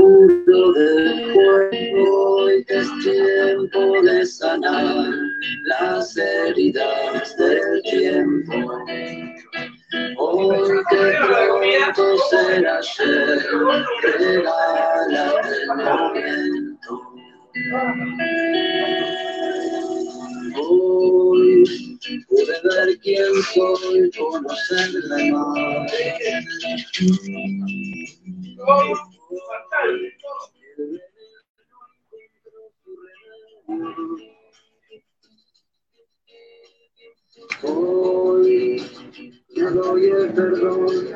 oscuro del hoy que es tiempo de sanar las heridas del tiempo. Hoy que pronto será ayer, regálate el momento. Hoy pude ver quién soy, conocerme más. Hoy te doy el perdón